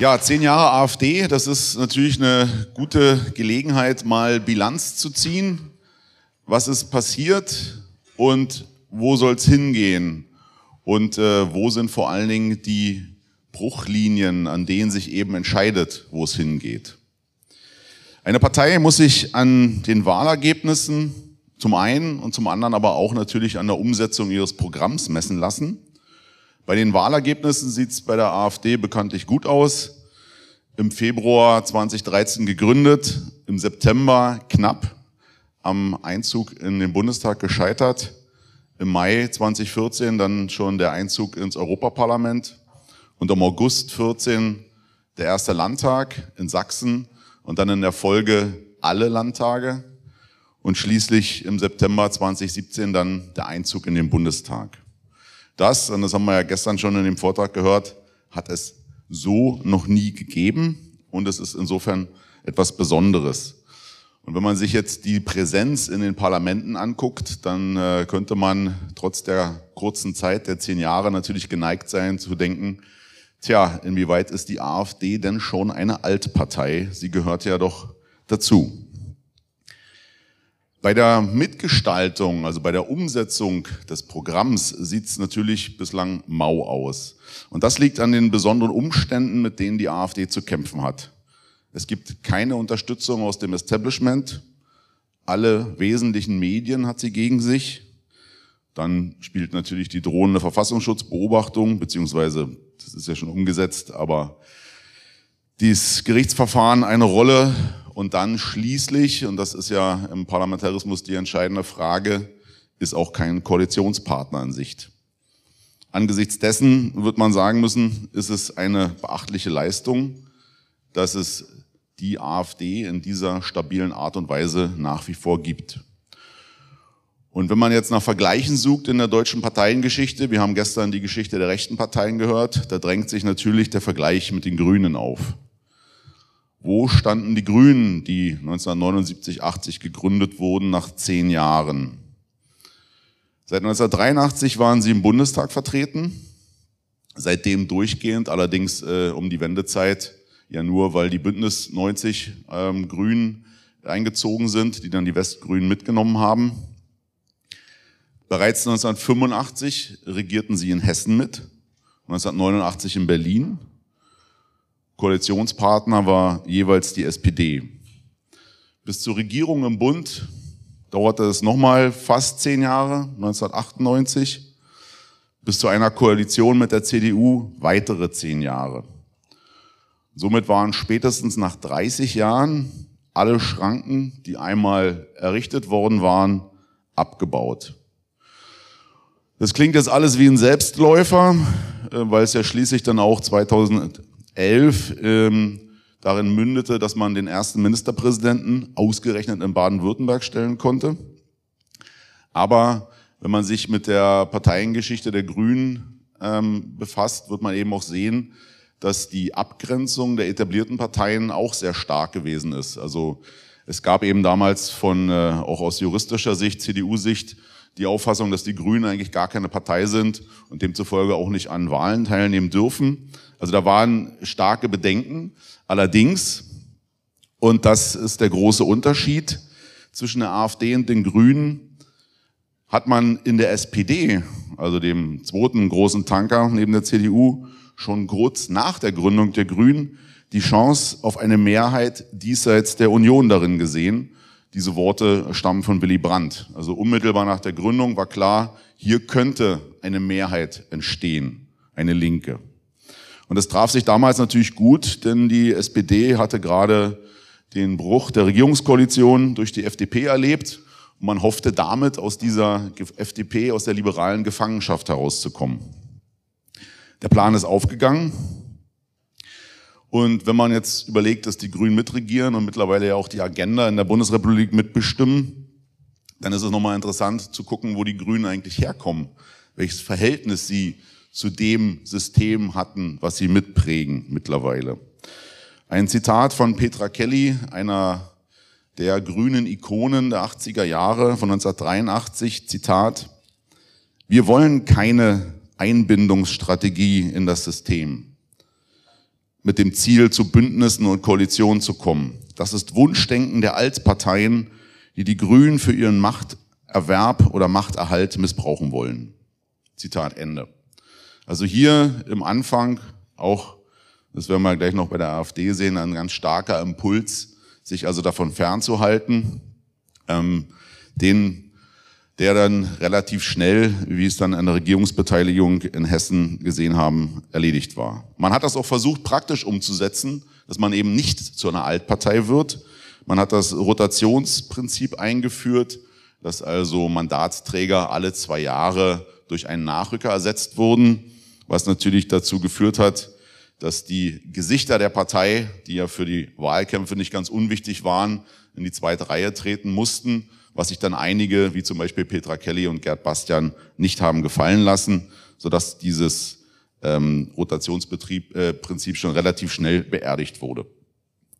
Ja, zehn Jahre AfD, das ist natürlich eine gute Gelegenheit, mal Bilanz zu ziehen. Was ist passiert und wo soll es hingehen? Und äh, wo sind vor allen Dingen die Bruchlinien, an denen sich eben entscheidet, wo es hingeht? Eine Partei muss sich an den Wahlergebnissen zum einen und zum anderen aber auch natürlich an der Umsetzung ihres Programms messen lassen. Bei den Wahlergebnissen sieht es bei der AfD bekanntlich gut aus. Im Februar 2013 gegründet, im September knapp am Einzug in den Bundestag gescheitert, im Mai 2014 dann schon der Einzug ins Europaparlament und im August 14 der erste Landtag in Sachsen und dann in der Folge alle Landtage und schließlich im September 2017 dann der Einzug in den Bundestag. Das, und das haben wir ja gestern schon in dem Vortrag gehört, hat es so noch nie gegeben und es ist insofern etwas Besonderes. Und wenn man sich jetzt die Präsenz in den Parlamenten anguckt, dann äh, könnte man trotz der kurzen Zeit der zehn Jahre natürlich geneigt sein zu denken, tja, inwieweit ist die AfD denn schon eine Altpartei? Sie gehört ja doch dazu. Bei der Mitgestaltung, also bei der Umsetzung des Programms, sieht es natürlich bislang mau aus. Und das liegt an den besonderen Umständen, mit denen die AfD zu kämpfen hat. Es gibt keine Unterstützung aus dem Establishment. Alle wesentlichen Medien hat sie gegen sich. Dann spielt natürlich die drohende Verfassungsschutzbeobachtung, beziehungsweise das ist ja schon umgesetzt, aber dieses Gerichtsverfahren eine Rolle und dann schließlich, und das ist ja im Parlamentarismus die entscheidende Frage, ist auch kein Koalitionspartner in Sicht. Angesichts dessen wird man sagen müssen, ist es eine beachtliche Leistung, dass es die AfD in dieser stabilen Art und Weise nach wie vor gibt. Und wenn man jetzt nach Vergleichen sucht in der deutschen Parteiengeschichte, wir haben gestern die Geschichte der rechten Parteien gehört, da drängt sich natürlich der Vergleich mit den Grünen auf. Wo standen die Grünen, die 1979, 80 gegründet wurden, nach zehn Jahren? Seit 1983 waren sie im Bundestag vertreten, seitdem durchgehend, allerdings äh, um die Wendezeit, ja nur, weil die Bündnis 90 ähm, Grünen eingezogen sind, die dann die Westgrünen mitgenommen haben. Bereits 1985 regierten sie in Hessen mit, 1989 in Berlin Koalitionspartner war jeweils die SPD. Bis zur Regierung im Bund dauerte es nochmal fast zehn Jahre, 1998. Bis zu einer Koalition mit der CDU weitere zehn Jahre. Somit waren spätestens nach 30 Jahren alle Schranken, die einmal errichtet worden waren, abgebaut. Das klingt jetzt alles wie ein Selbstläufer, äh, weil es ja schließlich dann auch 2000, 11 ähm, darin mündete, dass man den ersten Ministerpräsidenten ausgerechnet in Baden-Württemberg stellen konnte. Aber wenn man sich mit der Parteiengeschichte der Grünen ähm, befasst, wird man eben auch sehen, dass die Abgrenzung der etablierten Parteien auch sehr stark gewesen ist. Also es gab eben damals von, äh, auch aus juristischer Sicht, CDU-Sicht, die Auffassung, dass die Grünen eigentlich gar keine Partei sind und demzufolge auch nicht an Wahlen teilnehmen dürfen. Also da waren starke Bedenken. Allerdings, und das ist der große Unterschied zwischen der AfD und den Grünen, hat man in der SPD, also dem zweiten großen Tanker neben der CDU, schon kurz nach der Gründung der Grünen die Chance auf eine Mehrheit diesseits der Union darin gesehen. Diese Worte stammen von Willy Brandt. Also unmittelbar nach der Gründung war klar, hier könnte eine Mehrheit entstehen, eine Linke. Und das traf sich damals natürlich gut, denn die SPD hatte gerade den Bruch der Regierungskoalition durch die FDP erlebt. Und man hoffte damit aus dieser FDP, aus der liberalen Gefangenschaft herauszukommen. Der Plan ist aufgegangen. Und wenn man jetzt überlegt, dass die Grünen mitregieren und mittlerweile ja auch die Agenda in der Bundesrepublik mitbestimmen, dann ist es nochmal interessant zu gucken, wo die Grünen eigentlich herkommen, welches Verhältnis sie zu dem System hatten, was sie mitprägen mittlerweile. Ein Zitat von Petra Kelly, einer der grünen Ikonen der 80er Jahre von 1983, Zitat, wir wollen keine Einbindungsstrategie in das System. Mit dem Ziel, zu Bündnissen und Koalitionen zu kommen. Das ist Wunschdenken der Altparteien, die die Grünen für ihren Machterwerb oder Machterhalt missbrauchen wollen. Zitat Ende. Also hier im Anfang auch, das werden wir gleich noch bei der AfD sehen, ein ganz starker Impuls, sich also davon fernzuhalten, ähm, den, der dann relativ schnell, wie es dann an der Regierungsbeteiligung in Hessen gesehen haben, erledigt war. Man hat das auch versucht, praktisch umzusetzen, dass man eben nicht zu einer Altpartei wird. Man hat das Rotationsprinzip eingeführt, dass also Mandatsträger alle zwei Jahre durch einen Nachrücker ersetzt wurden, was natürlich dazu geführt hat, dass die Gesichter der Partei, die ja für die Wahlkämpfe nicht ganz unwichtig waren, in die zweite Reihe treten mussten, was sich dann einige, wie zum Beispiel Petra Kelly und Gerd Bastian, nicht haben gefallen lassen, sodass dieses ähm, Rotationsprinzip äh, schon relativ schnell beerdigt wurde.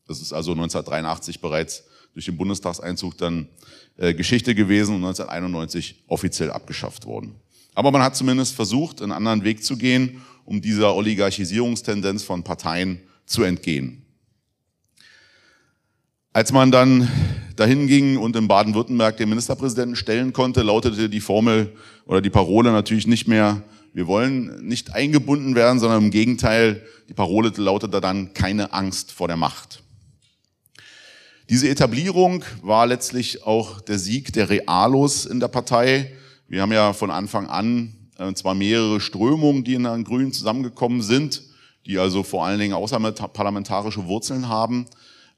Das ist also 1983 bereits durch den Bundestagseinzug dann äh, Geschichte gewesen und 1991 offiziell abgeschafft worden. Aber man hat zumindest versucht, einen anderen Weg zu gehen, um dieser Oligarchisierungstendenz von Parteien zu entgehen. Als man dann dahin ging und in Baden-Württemberg den Ministerpräsidenten stellen konnte, lautete die Formel oder die Parole natürlich nicht mehr, wir wollen nicht eingebunden werden, sondern im Gegenteil, die Parole lautete dann keine Angst vor der Macht. Diese Etablierung war letztlich auch der Sieg der Realos in der Partei. Wir haben ja von Anfang an äh, zwar mehrere Strömungen, die in den Grünen zusammengekommen sind, die also vor allen Dingen außerparlamentarische Wurzeln haben,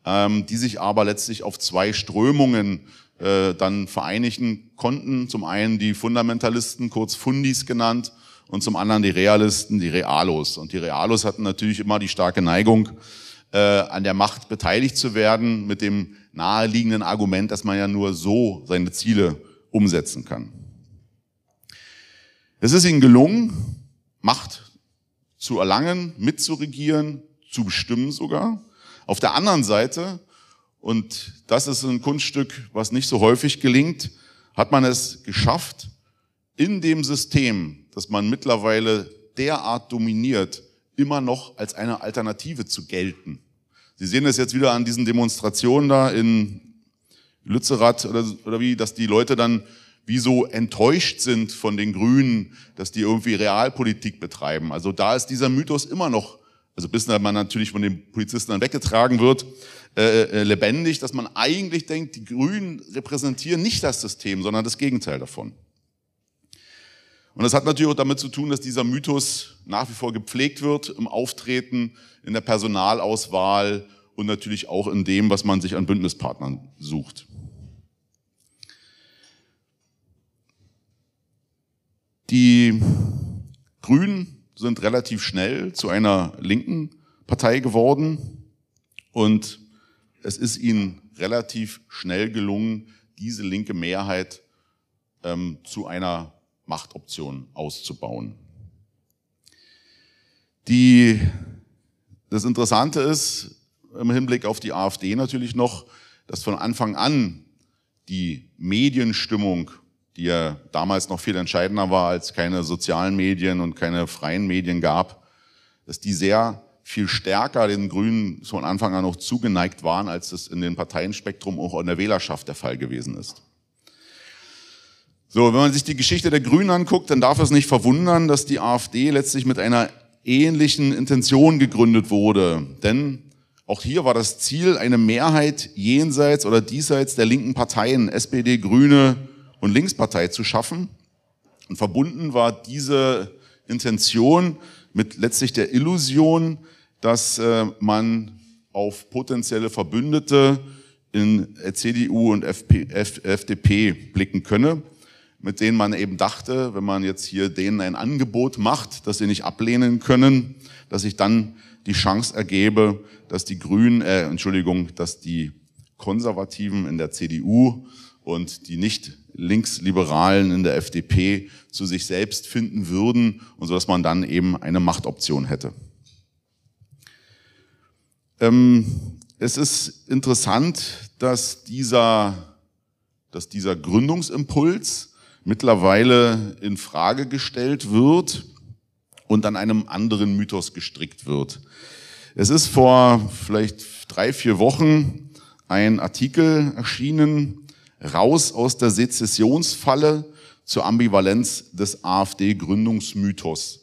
ähm, die sich aber letztlich auf zwei Strömungen äh, dann vereinigen konnten. Zum einen die Fundamentalisten, kurz Fundis genannt, und zum anderen die Realisten, die Realos. Und die Realos hatten natürlich immer die starke Neigung, äh, an der Macht beteiligt zu werden, mit dem naheliegenden Argument, dass man ja nur so seine Ziele umsetzen kann. Es ist ihnen gelungen, Macht zu erlangen, mitzuregieren, zu bestimmen sogar. Auf der anderen Seite, und das ist ein Kunststück, was nicht so häufig gelingt, hat man es geschafft, in dem System, das man mittlerweile derart dominiert, immer noch als eine Alternative zu gelten. Sie sehen es jetzt wieder an diesen Demonstrationen da in Lützerath oder, oder wie, dass die Leute dann wie so enttäuscht sind von den Grünen, dass die irgendwie Realpolitik betreiben. Also da ist dieser Mythos immer noch also bis man natürlich von den Polizisten dann weggetragen wird, äh, äh, lebendig, dass man eigentlich denkt, die Grünen repräsentieren nicht das System, sondern das Gegenteil davon. Und das hat natürlich auch damit zu tun, dass dieser Mythos nach wie vor gepflegt wird im Auftreten, in der Personalauswahl und natürlich auch in dem, was man sich an Bündnispartnern sucht. Die Grünen sind relativ schnell zu einer linken Partei geworden und es ist ihnen relativ schnell gelungen, diese linke Mehrheit ähm, zu einer Machtoption auszubauen. Die, das Interessante ist im Hinblick auf die AfD natürlich noch, dass von Anfang an die Medienstimmung die ja damals noch viel entscheidender war, als keine sozialen Medien und keine freien Medien gab, dass die sehr viel stärker den Grünen von Anfang an noch zugeneigt waren, als es in den Parteienspektrum auch in der Wählerschaft der Fall gewesen ist. So, wenn man sich die Geschichte der Grünen anguckt, dann darf es nicht verwundern, dass die AfD letztlich mit einer ähnlichen Intention gegründet wurde. Denn auch hier war das Ziel, eine Mehrheit jenseits oder diesseits der linken Parteien, SPD, Grüne, und Linkspartei zu schaffen. Und verbunden war diese Intention mit letztlich der Illusion, dass äh, man auf potenzielle Verbündete in CDU und FP, F, FDP blicken könne, mit denen man eben dachte, wenn man jetzt hier denen ein Angebot macht, das sie nicht ablehnen können, dass sich dann die Chance ergebe, dass die Grünen, äh, Entschuldigung, dass die Konservativen in der CDU und die nicht Linksliberalen in der FDP zu sich selbst finden würden und so dass man dann eben eine Machtoption hätte. Ähm, es ist interessant, dass dieser, dass dieser Gründungsimpuls mittlerweile in Frage gestellt wird und an einem anderen Mythos gestrickt wird. Es ist vor vielleicht drei, vier Wochen ein Artikel erschienen, raus aus der Sezessionsfalle zur Ambivalenz des AfD-Gründungsmythos.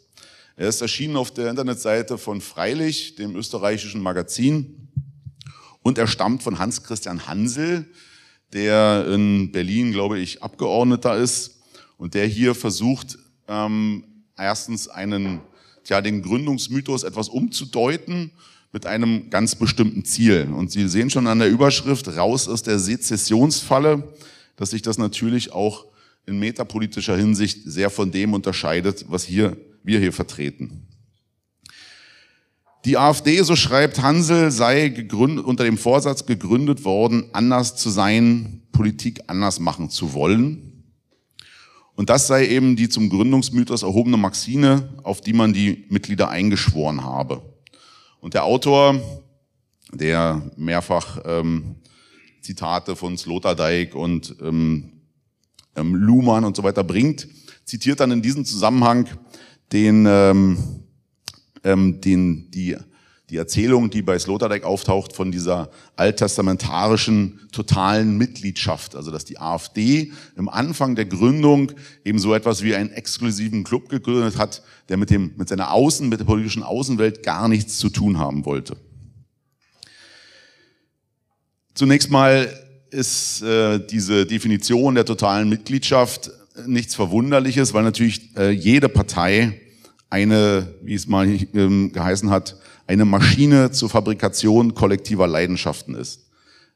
Er ist erschienen auf der Internetseite von Freilich, dem österreichischen Magazin, und er stammt von Hans-Christian Hansel, der in Berlin, glaube ich, Abgeordneter ist und der hier versucht, ähm, erstens einen, ja, den Gründungsmythos etwas umzudeuten mit einem ganz bestimmten Ziel. Und Sie sehen schon an der Überschrift raus aus der Sezessionsfalle, dass sich das natürlich auch in metapolitischer Hinsicht sehr von dem unterscheidet, was hier, wir hier vertreten. Die AfD, so schreibt Hansel, sei gegründet, unter dem Vorsatz gegründet worden, anders zu sein, Politik anders machen zu wollen. Und das sei eben die zum Gründungsmythos erhobene Maxine, auf die man die Mitglieder eingeschworen habe. Und der Autor, der mehrfach ähm, Zitate von Sloterdijk und ähm, ähm, Luhmann und so weiter bringt, zitiert dann in diesem Zusammenhang den, ähm, ähm, den, die, die Erzählung, die bei Sloterdijk auftaucht, von dieser alttestamentarischen totalen Mitgliedschaft. Also dass die AfD im Anfang der Gründung eben so etwas wie einen exklusiven Club gegründet hat, der mit, dem, mit seiner Außen, mit der politischen Außenwelt gar nichts zu tun haben wollte. Zunächst mal ist äh, diese Definition der totalen Mitgliedschaft nichts Verwunderliches, weil natürlich äh, jede Partei eine, wie es mal ähm, geheißen hat, eine Maschine zur Fabrikation kollektiver Leidenschaften ist.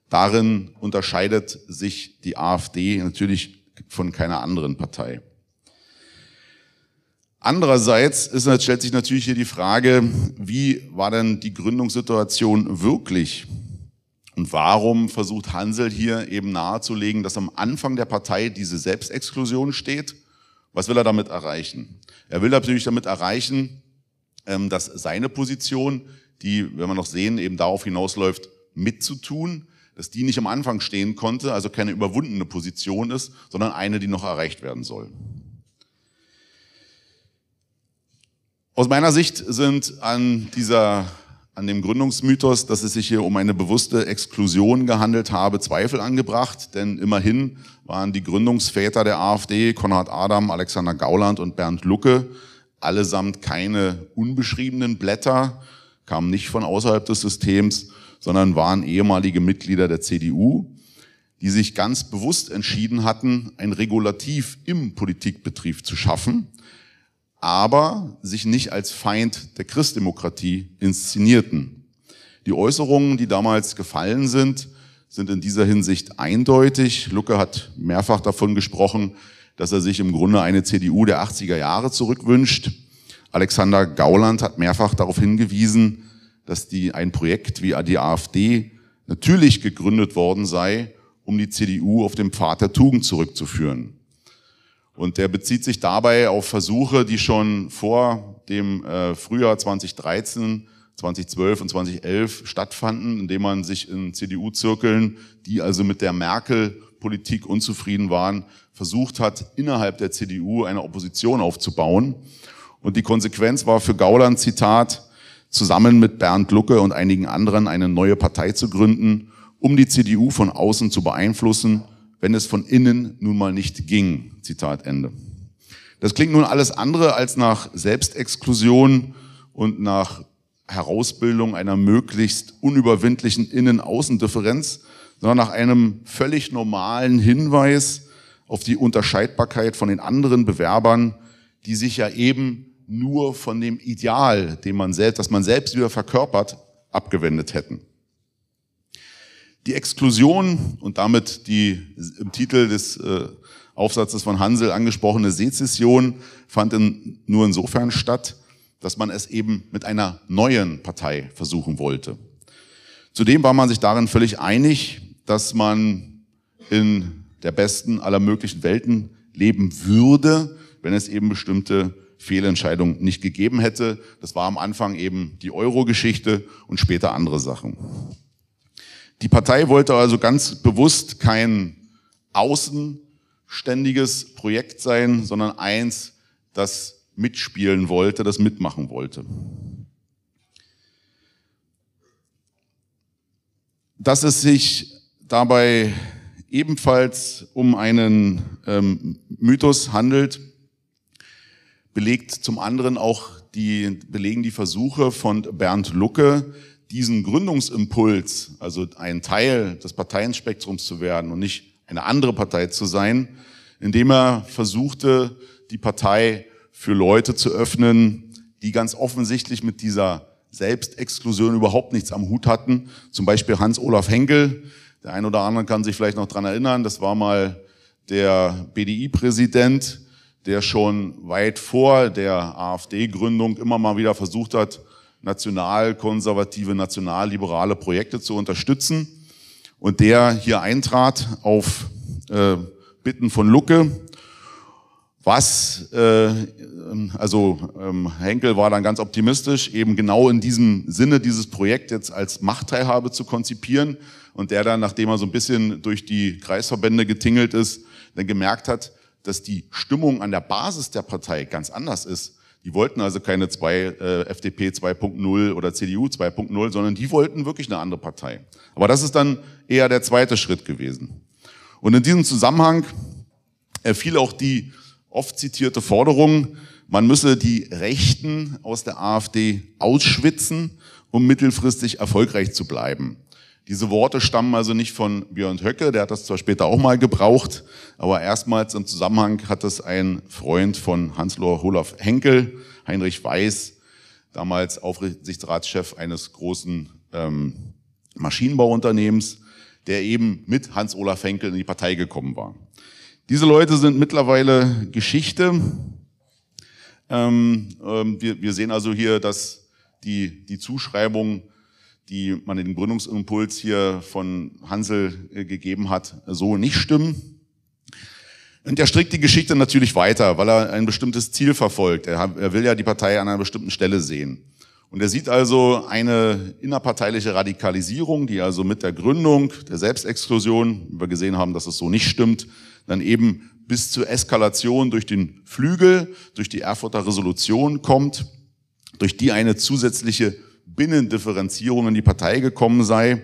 Darin unterscheidet sich die AfD natürlich von keiner anderen Partei. Andererseits ist, stellt sich natürlich hier die Frage, wie war denn die Gründungssituation wirklich? Und warum versucht Hansel hier eben nahezulegen, dass am Anfang der Partei diese Selbstexklusion steht? Was will er damit erreichen? Er will natürlich damit erreichen, dass seine Position, die, wenn wir noch sehen, eben darauf hinausläuft, mitzutun, dass die nicht am Anfang stehen konnte, also keine überwundene Position ist, sondern eine, die noch erreicht werden soll. Aus meiner Sicht sind an dieser an dem Gründungsmythos, dass es sich hier um eine bewusste Exklusion gehandelt habe, Zweifel angebracht, denn immerhin waren die Gründungsväter der AfD, Konrad Adam, Alexander Gauland und Bernd Lucke, allesamt keine unbeschriebenen Blätter, kamen nicht von außerhalb des Systems, sondern waren ehemalige Mitglieder der CDU, die sich ganz bewusst entschieden hatten, ein Regulativ im Politikbetrieb zu schaffen, aber sich nicht als Feind der Christdemokratie inszenierten. Die Äußerungen, die damals gefallen sind, sind in dieser Hinsicht eindeutig. Lucke hat mehrfach davon gesprochen, dass er sich im Grunde eine CDU der 80er Jahre zurückwünscht. Alexander Gauland hat mehrfach darauf hingewiesen, dass die, ein Projekt wie die AfD natürlich gegründet worden sei, um die CDU auf dem Pfad der Tugend zurückzuführen. Und der bezieht sich dabei auf Versuche, die schon vor dem äh, Frühjahr 2013, 2012 und 2011 stattfanden, indem man sich in CDU-Zirkeln, die also mit der Merkel-Politik unzufrieden waren, versucht hat, innerhalb der CDU eine Opposition aufzubauen. Und die Konsequenz war für Gauland, Zitat, zusammen mit Bernd Lucke und einigen anderen eine neue Partei zu gründen, um die CDU von außen zu beeinflussen wenn es von innen nun mal nicht ging. Zitat Ende. Das klingt nun alles andere als nach Selbstexklusion und nach Herausbildung einer möglichst unüberwindlichen Innen-Außen-Differenz, sondern nach einem völlig normalen Hinweis auf die Unterscheidbarkeit von den anderen Bewerbern, die sich ja eben nur von dem Ideal, dem man selbst, das man selbst wieder verkörpert, abgewendet hätten. Die Exklusion und damit die im Titel des äh, Aufsatzes von Hansel angesprochene Sezession fand in, nur insofern statt, dass man es eben mit einer neuen Partei versuchen wollte. Zudem war man sich darin völlig einig, dass man in der besten aller möglichen Welten leben würde, wenn es eben bestimmte Fehlentscheidungen nicht gegeben hätte. Das war am Anfang eben die Euro-Geschichte und später andere Sachen. Die Partei wollte also ganz bewusst kein außenständiges Projekt sein, sondern eins, das mitspielen wollte, das mitmachen wollte. dass es sich dabei ebenfalls um einen ähm, Mythos handelt, belegt zum anderen auch die, belegen die Versuche von Bernd Lucke, diesen Gründungsimpuls, also ein Teil des Parteienspektrums zu werden und nicht eine andere Partei zu sein, indem er versuchte, die Partei für Leute zu öffnen, die ganz offensichtlich mit dieser Selbstexklusion überhaupt nichts am Hut hatten. Zum Beispiel Hans-Olaf Henkel. Der ein oder andere kann sich vielleicht noch dran erinnern. Das war mal der BDI-Präsident, der schon weit vor der AfD-Gründung immer mal wieder versucht hat, nationalkonservative, nationalliberale Projekte zu unterstützen. Und der hier eintrat auf äh, Bitten von Lucke was, äh, also ähm, Henkel war dann ganz optimistisch, eben genau in diesem Sinne dieses Projekt jetzt als Machtteilhabe zu konzipieren und der dann, nachdem er so ein bisschen durch die Kreisverbände getingelt ist, dann gemerkt hat, dass die Stimmung an der Basis der Partei ganz anders ist. Die wollten also keine zwei, äh, FDP 2.0 oder CDU 2.0, sondern die wollten wirklich eine andere Partei. Aber das ist dann eher der zweite Schritt gewesen. Und in diesem Zusammenhang fiel auch die oft zitierte Forderung, man müsse die Rechten aus der AfD ausschwitzen, um mittelfristig erfolgreich zu bleiben. Diese Worte stammen also nicht von Björn Höcke, der hat das zwar später auch mal gebraucht, aber erstmals im Zusammenhang hat es ein Freund von Hans-Lohr Olaf Henkel, Heinrich Weiß, damals Aufsichtsratschef eines großen ähm, Maschinenbauunternehmens, der eben mit Hans-Olaf Henkel in die Partei gekommen war. Diese Leute sind mittlerweile Geschichte. Ähm, ähm, wir, wir, sehen also hier, dass die, die Zuschreibung, die man den Gründungsimpuls hier von Hansel äh, gegeben hat, so nicht stimmen. Und er strickt die Geschichte natürlich weiter, weil er ein bestimmtes Ziel verfolgt. Er, er will ja die Partei an einer bestimmten Stelle sehen. Und er sieht also eine innerparteiliche Radikalisierung, die also mit der Gründung der Selbstexklusion, wie wir gesehen haben, dass es so nicht stimmt, dann eben bis zur Eskalation durch den Flügel, durch die Erfurter Resolution kommt, durch die eine zusätzliche Binnendifferenzierung in die Partei gekommen sei,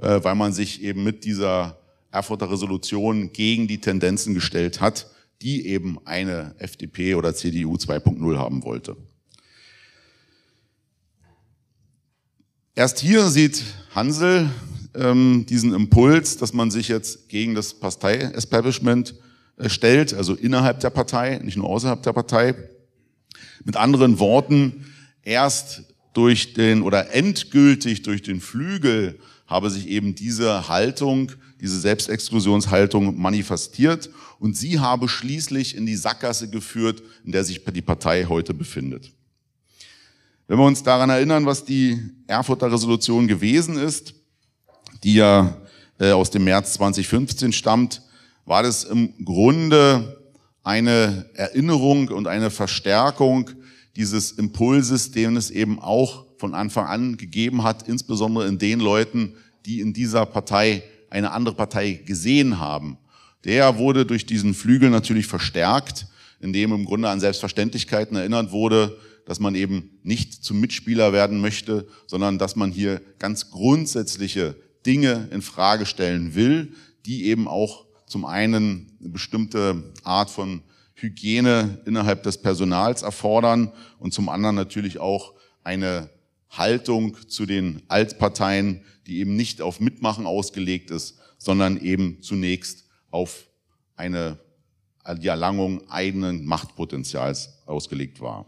äh, weil man sich eben mit dieser Erfurter Resolution gegen die Tendenzen gestellt hat, die eben eine FDP oder CDU 2.0 haben wollte. Erst hier sieht Hansel ähm, diesen Impuls, dass man sich jetzt gegen das Partei-Establishment äh, stellt, also innerhalb der Partei, nicht nur außerhalb der Partei. Mit anderen Worten, erst durch den oder endgültig durch den Flügel habe sich eben diese Haltung, diese Selbstexklusionshaltung manifestiert und sie habe schließlich in die Sackgasse geführt, in der sich die Partei heute befindet. Wenn wir uns daran erinnern, was die Erfurter Resolution gewesen ist, die ja äh, aus dem März 2015 stammt, war das im Grunde eine Erinnerung und eine Verstärkung dieses Impulses, den es eben auch von Anfang an gegeben hat, insbesondere in den Leuten, die in dieser Partei eine andere Partei gesehen haben. Der wurde durch diesen Flügel natürlich verstärkt, indem im Grunde an Selbstverständlichkeiten erinnert wurde, dass man eben nicht zum Mitspieler werden möchte, sondern dass man hier ganz grundsätzliche Dinge in Frage stellen will, die eben auch zum einen eine bestimmte Art von Hygiene innerhalb des Personals erfordern und zum anderen natürlich auch eine Haltung zu den Altparteien, die eben nicht auf Mitmachen ausgelegt ist, sondern eben zunächst auf eine die Erlangung eigenen Machtpotenzials ausgelegt war.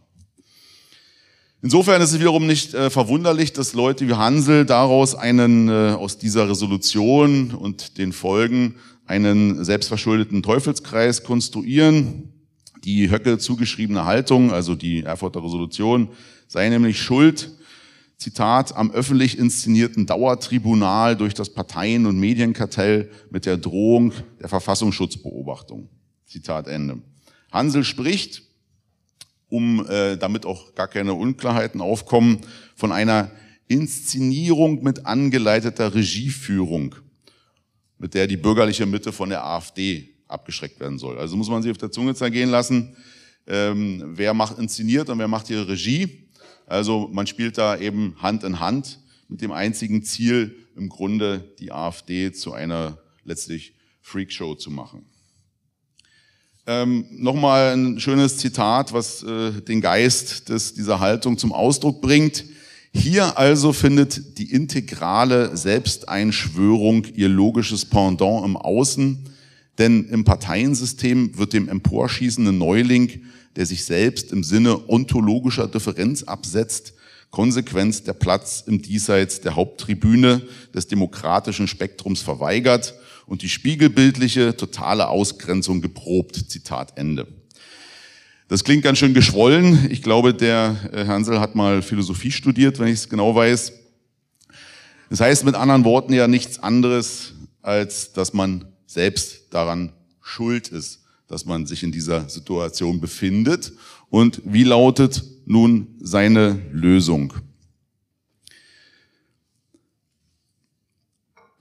Insofern ist es wiederum nicht äh, verwunderlich, dass Leute wie Hansel daraus einen, äh, aus dieser Resolution und den Folgen einen selbstverschuldeten Teufelskreis konstruieren. Die Höcke zugeschriebene Haltung, also die Erfurter Resolution, sei nämlich schuld, Zitat, am öffentlich inszenierten Dauertribunal durch das Parteien- und Medienkartell mit der Drohung der Verfassungsschutzbeobachtung. Zitat Ende. Hansel spricht, um äh, damit auch gar keine Unklarheiten aufkommen, von einer Inszenierung mit angeleiteter Regieführung, mit der die bürgerliche Mitte von der AfD abgeschreckt werden soll. Also muss man sich auf der Zunge zergehen lassen, ähm, wer macht inszeniert und wer macht hier Regie. Also man spielt da eben Hand in Hand mit dem einzigen Ziel, im Grunde die AfD zu einer letztlich Freakshow zu machen. Ähm, Nochmal ein schönes Zitat, was äh, den Geist des, dieser Haltung zum Ausdruck bringt. Hier also findet die integrale Selbsteinschwörung ihr logisches Pendant im Außen, denn im Parteiensystem wird dem emporschießenden Neuling, der sich selbst im Sinne ontologischer Differenz absetzt, konsequent der Platz im Diesseits der Haupttribüne des demokratischen Spektrums verweigert und die spiegelbildliche totale Ausgrenzung geprobt. Zitat Ende. Das klingt ganz schön geschwollen. Ich glaube, der Herr Hansel hat mal Philosophie studiert, wenn ich es genau weiß. Das heißt mit anderen Worten ja nichts anderes, als dass man selbst daran schuld ist, dass man sich in dieser Situation befindet. Und wie lautet nun seine Lösung?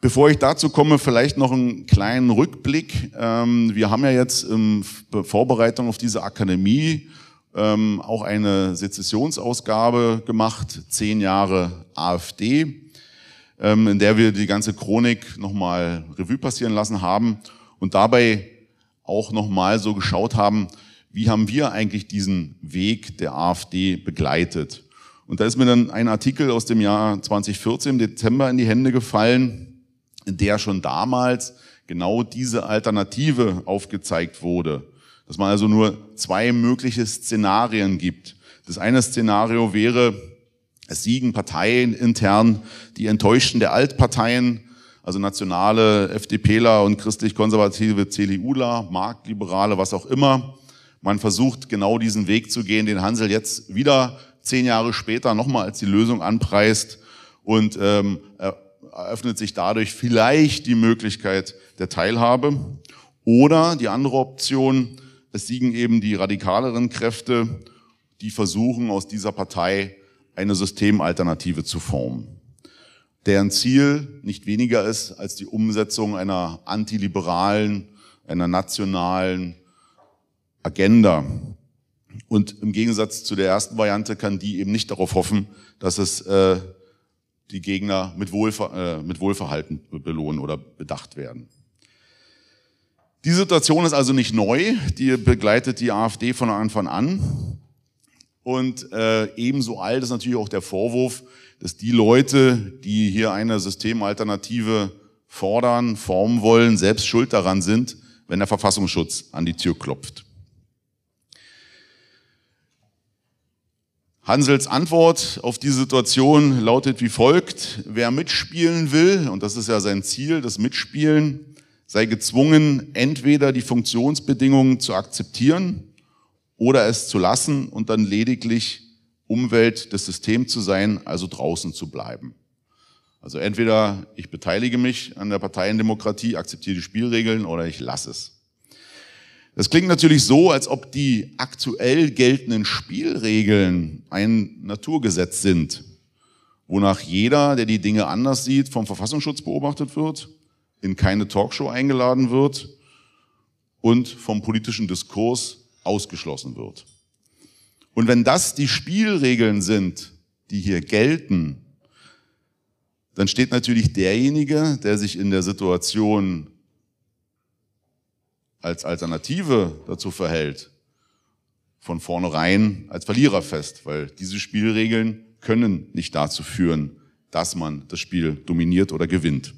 Bevor ich dazu komme, vielleicht noch einen kleinen Rückblick. Ähm, wir haben ja jetzt in Vorbereitung auf diese Akademie ähm, auch eine Sezessionsausgabe gemacht, zehn Jahre AfD, ähm, in der wir die ganze Chronik nochmal Revue passieren lassen haben und dabei auch nochmal so geschaut haben, wie haben wir eigentlich diesen Weg der AfD begleitet. Und da ist mir dann ein Artikel aus dem Jahr 2014 im Dezember in die Hände gefallen, in der schon damals genau diese Alternative aufgezeigt wurde. Dass man also nur zwei mögliche Szenarien gibt. Das eine Szenario wäre, es siegen Parteien intern die Enttäuschten der Altparteien, also nationale FDPler und christlich-konservative CDUler, Marktliberale, was auch immer. Man versucht genau diesen Weg zu gehen, den Hansel jetzt wieder zehn Jahre später nochmal als die Lösung anpreist und ähm, eröffnet sich dadurch vielleicht die Möglichkeit der Teilhabe. Oder die andere Option, es siegen eben die radikaleren Kräfte, die versuchen, aus dieser Partei eine Systemalternative zu formen. Deren Ziel nicht weniger ist als die Umsetzung einer antiliberalen, einer nationalen Agenda. Und im Gegensatz zu der ersten Variante kann die eben nicht darauf hoffen, dass es äh, die Gegner mit, Wohlver äh, mit Wohlverhalten belohnen oder bedacht werden. Die Situation ist also nicht neu, die begleitet die AfD von Anfang an. Und äh, ebenso alt ist natürlich auch der Vorwurf, dass die Leute, die hier eine Systemalternative fordern, formen wollen, selbst schuld daran sind, wenn der Verfassungsschutz an die Tür klopft. Hansels Antwort auf die Situation lautet wie folgt. Wer mitspielen will, und das ist ja sein Ziel, das Mitspielen, sei gezwungen, entweder die Funktionsbedingungen zu akzeptieren oder es zu lassen und dann lediglich Umwelt des Systems zu sein, also draußen zu bleiben. Also entweder ich beteilige mich an der Parteiendemokratie, akzeptiere die Spielregeln oder ich lasse es. Das klingt natürlich so, als ob die aktuell geltenden Spielregeln ein Naturgesetz sind, wonach jeder, der die Dinge anders sieht, vom Verfassungsschutz beobachtet wird, in keine Talkshow eingeladen wird und vom politischen Diskurs ausgeschlossen wird. Und wenn das die Spielregeln sind, die hier gelten, dann steht natürlich derjenige, der sich in der Situation als Alternative dazu verhält, von vornherein als Verlierer fest, weil diese Spielregeln können nicht dazu führen, dass man das Spiel dominiert oder gewinnt.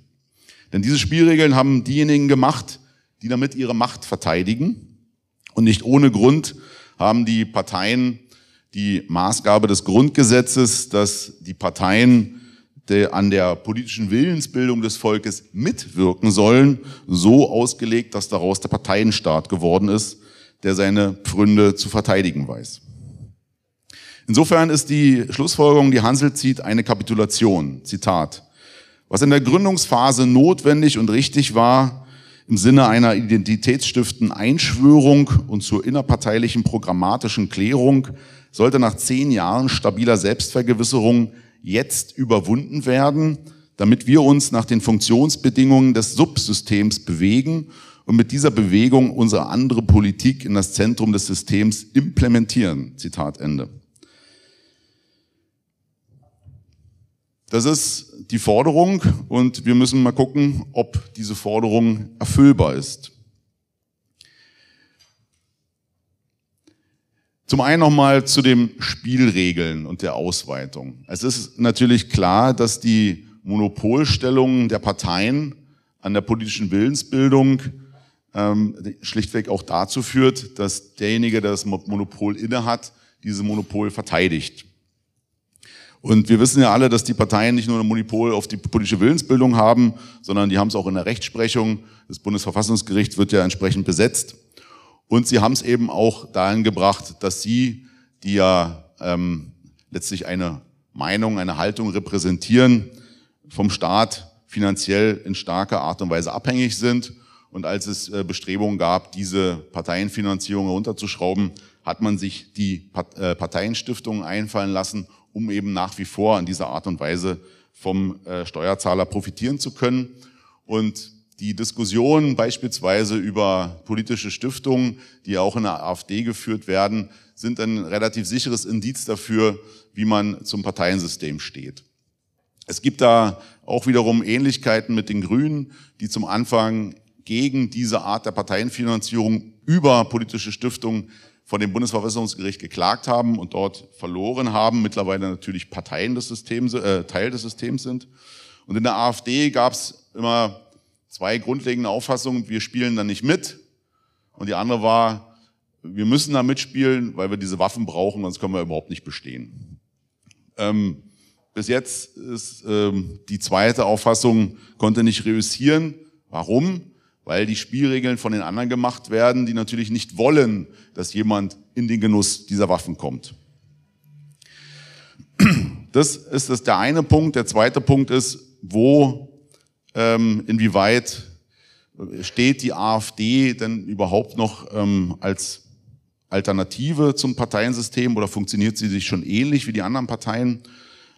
Denn diese Spielregeln haben diejenigen gemacht, die damit ihre Macht verteidigen. Und nicht ohne Grund haben die Parteien die Maßgabe des Grundgesetzes, dass die Parteien an der politischen Willensbildung des Volkes mitwirken sollen, so ausgelegt, dass daraus der Parteienstaat geworden ist, der seine Pfründe zu verteidigen weiß. Insofern ist die Schlussfolgerung, die Hansel zieht, eine Kapitulation. Zitat. Was in der Gründungsphase notwendig und richtig war, im Sinne einer identitätsstiftenden Einschwörung und zur innerparteilichen programmatischen Klärung, sollte nach zehn Jahren stabiler Selbstvergewisserung jetzt überwunden werden, damit wir uns nach den Funktionsbedingungen des Subsystems bewegen und mit dieser Bewegung unsere andere Politik in das Zentrum des Systems implementieren. Zitat Ende. Das ist die Forderung und wir müssen mal gucken, ob diese Forderung erfüllbar ist. Zum einen nochmal zu den Spielregeln und der Ausweitung. Es ist natürlich klar, dass die Monopolstellung der Parteien an der politischen Willensbildung ähm, schlichtweg auch dazu führt, dass derjenige, der das Monopol innehat, dieses Monopol verteidigt. Und wir wissen ja alle, dass die Parteien nicht nur ein Monopol auf die politische Willensbildung haben, sondern die haben es auch in der Rechtsprechung. Das Bundesverfassungsgericht wird ja entsprechend besetzt. Und sie haben es eben auch dahin gebracht, dass sie, die ja ähm, letztlich eine Meinung, eine Haltung repräsentieren, vom Staat finanziell in starker Art und Weise abhängig sind. Und als es äh, Bestrebungen gab, diese Parteienfinanzierung runterzuschrauben, hat man sich die äh, Parteienstiftungen einfallen lassen, um eben nach wie vor in dieser Art und Weise vom äh, Steuerzahler profitieren zu können. Und die Diskussion beispielsweise über politische Stiftungen, die auch in der AfD geführt werden, sind ein relativ sicheres Indiz dafür, wie man zum Parteiensystem steht. Es gibt da auch wiederum Ähnlichkeiten mit den Grünen, die zum Anfang gegen diese Art der Parteienfinanzierung über politische Stiftungen von dem Bundesverfassungsgericht geklagt haben und dort verloren haben, mittlerweile natürlich Parteien des Systems, äh, Teil des Systems sind. Und in der AfD gab es immer zwei grundlegende Auffassungen. Wir spielen da nicht mit. Und die andere war, wir müssen da mitspielen, weil wir diese Waffen brauchen, sonst können wir überhaupt nicht bestehen. Ähm, bis jetzt ist ähm, die zweite Auffassung, konnte nicht reüssieren. Warum? Weil die Spielregeln von den anderen gemacht werden, die natürlich nicht wollen, dass jemand in den Genuss dieser Waffen kommt. Das ist das der eine Punkt. Der zweite Punkt ist, wo, ähm, inwieweit steht die AfD denn überhaupt noch ähm, als Alternative zum Parteiensystem oder funktioniert sie sich schon ähnlich wie die anderen Parteien?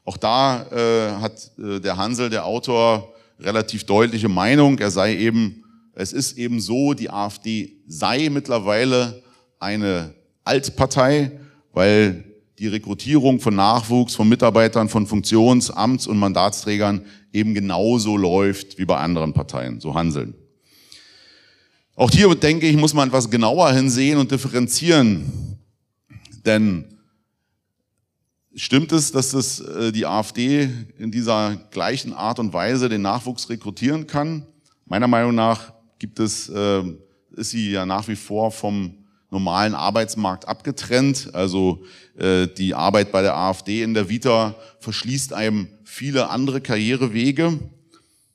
Auch da äh, hat äh, der Hansel, der Autor, relativ deutliche Meinung. Er sei eben es ist eben so, die AfD sei mittlerweile eine Altpartei, weil die Rekrutierung von Nachwuchs, von Mitarbeitern, von Funktions-, Amts- und Mandatsträgern eben genauso läuft wie bei anderen Parteien, so handeln. Auch hier denke ich, muss man etwas genauer hinsehen und differenzieren. Denn stimmt es, dass es äh, die AfD in dieser gleichen Art und Weise den Nachwuchs rekrutieren kann? Meiner Meinung nach gibt es, äh, ist sie ja nach wie vor vom normalen Arbeitsmarkt abgetrennt. Also äh, die Arbeit bei der AfD in der Vita verschließt einem viele andere Karrierewege.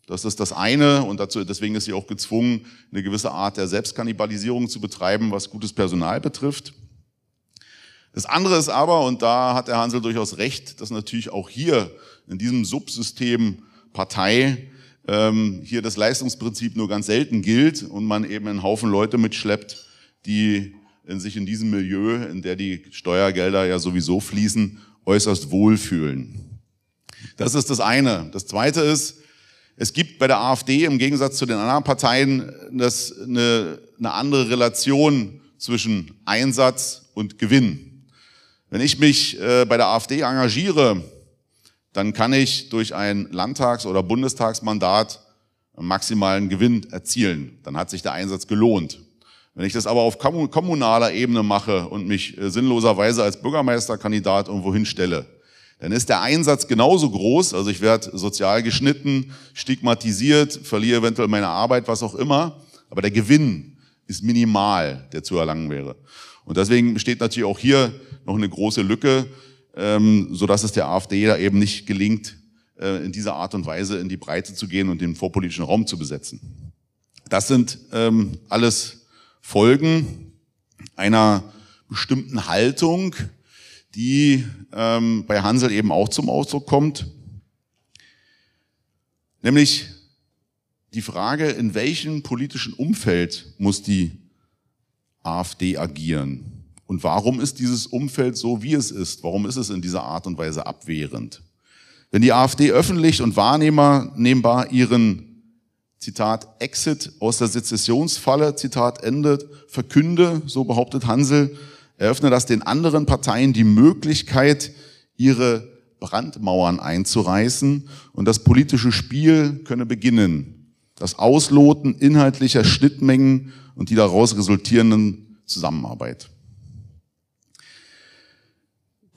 Das ist das eine und dazu, deswegen ist sie auch gezwungen, eine gewisse Art der Selbstkannibalisierung zu betreiben, was gutes Personal betrifft. Das andere ist aber, und da hat der Hansel durchaus recht, dass natürlich auch hier in diesem Subsystem Partei ähm, hier das Leistungsprinzip nur ganz selten gilt und man eben einen Haufen Leute mitschleppt, die in sich in diesem Milieu, in der die Steuergelder ja sowieso fließen, äußerst wohlfühlen. Das ist das eine. Das zweite ist, es gibt bei der AfD im Gegensatz zu den anderen Parteien das eine, eine andere Relation zwischen Einsatz und Gewinn. Wenn ich mich äh, bei der AfD engagiere, dann kann ich durch ein Landtags- oder Bundestagsmandat maximalen Gewinn erzielen. Dann hat sich der Einsatz gelohnt. Wenn ich das aber auf kommunaler Ebene mache und mich äh, sinnloserweise als Bürgermeisterkandidat irgendwo hinstelle, dann ist der Einsatz genauso groß. Also ich werde sozial geschnitten, stigmatisiert, verliere eventuell meine Arbeit, was auch immer. Aber der Gewinn ist minimal, der zu erlangen wäre. Und deswegen besteht natürlich auch hier noch eine große Lücke ähm, so dass es der AfD da eben nicht gelingt, äh, in dieser Art und Weise in die Breite zu gehen und den vorpolitischen Raum zu besetzen. Das sind ähm, alles Folgen einer bestimmten Haltung, die ähm, bei Hansel eben auch zum Ausdruck kommt, nämlich die Frage, in welchem politischen Umfeld muss die AfD agieren? Und warum ist dieses Umfeld so, wie es ist? Warum ist es in dieser Art und Weise abwehrend? Wenn die AfD öffentlich und wahrnehmbar ihren, Zitat, Exit aus der Sezessionsfalle, Zitat endet, verkünde, so behauptet Hansel, eröffne das den anderen Parteien die Möglichkeit, ihre Brandmauern einzureißen und das politische Spiel könne beginnen. Das Ausloten inhaltlicher Schnittmengen und die daraus resultierenden Zusammenarbeit.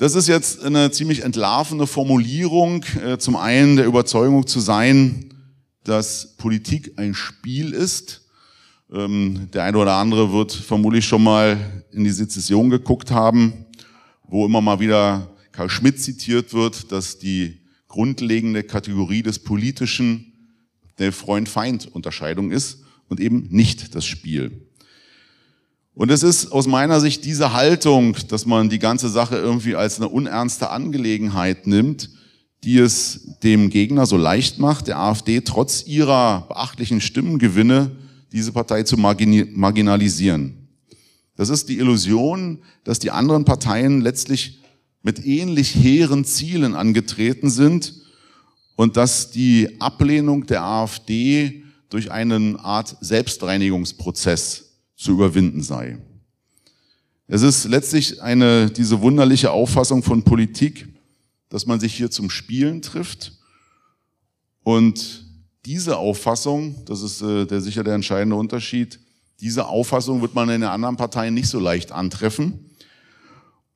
Das ist jetzt eine ziemlich entlarvende Formulierung, äh, zum einen der Überzeugung zu sein, dass Politik ein Spiel ist. Ähm, der eine oder andere wird vermutlich schon mal in die Sezession geguckt haben, wo immer mal wieder Karl Schmidt zitiert wird, dass die grundlegende Kategorie des Politischen der Freund-Feind-Unterscheidung ist und eben nicht das Spiel. Und es ist aus meiner Sicht diese Haltung, dass man die ganze Sache irgendwie als eine unernste Angelegenheit nimmt, die es dem Gegner so leicht macht, der AfD trotz ihrer beachtlichen Stimmengewinne diese Partei zu marginalisieren. Das ist die Illusion, dass die anderen Parteien letztlich mit ähnlich hehren Zielen angetreten sind und dass die Ablehnung der AfD durch einen Art Selbstreinigungsprozess zu überwinden sei. Es ist letztlich eine, diese wunderliche Auffassung von Politik, dass man sich hier zum Spielen trifft. Und diese Auffassung, das ist äh, der sicher der entscheidende Unterschied, diese Auffassung wird man in den anderen Parteien nicht so leicht antreffen.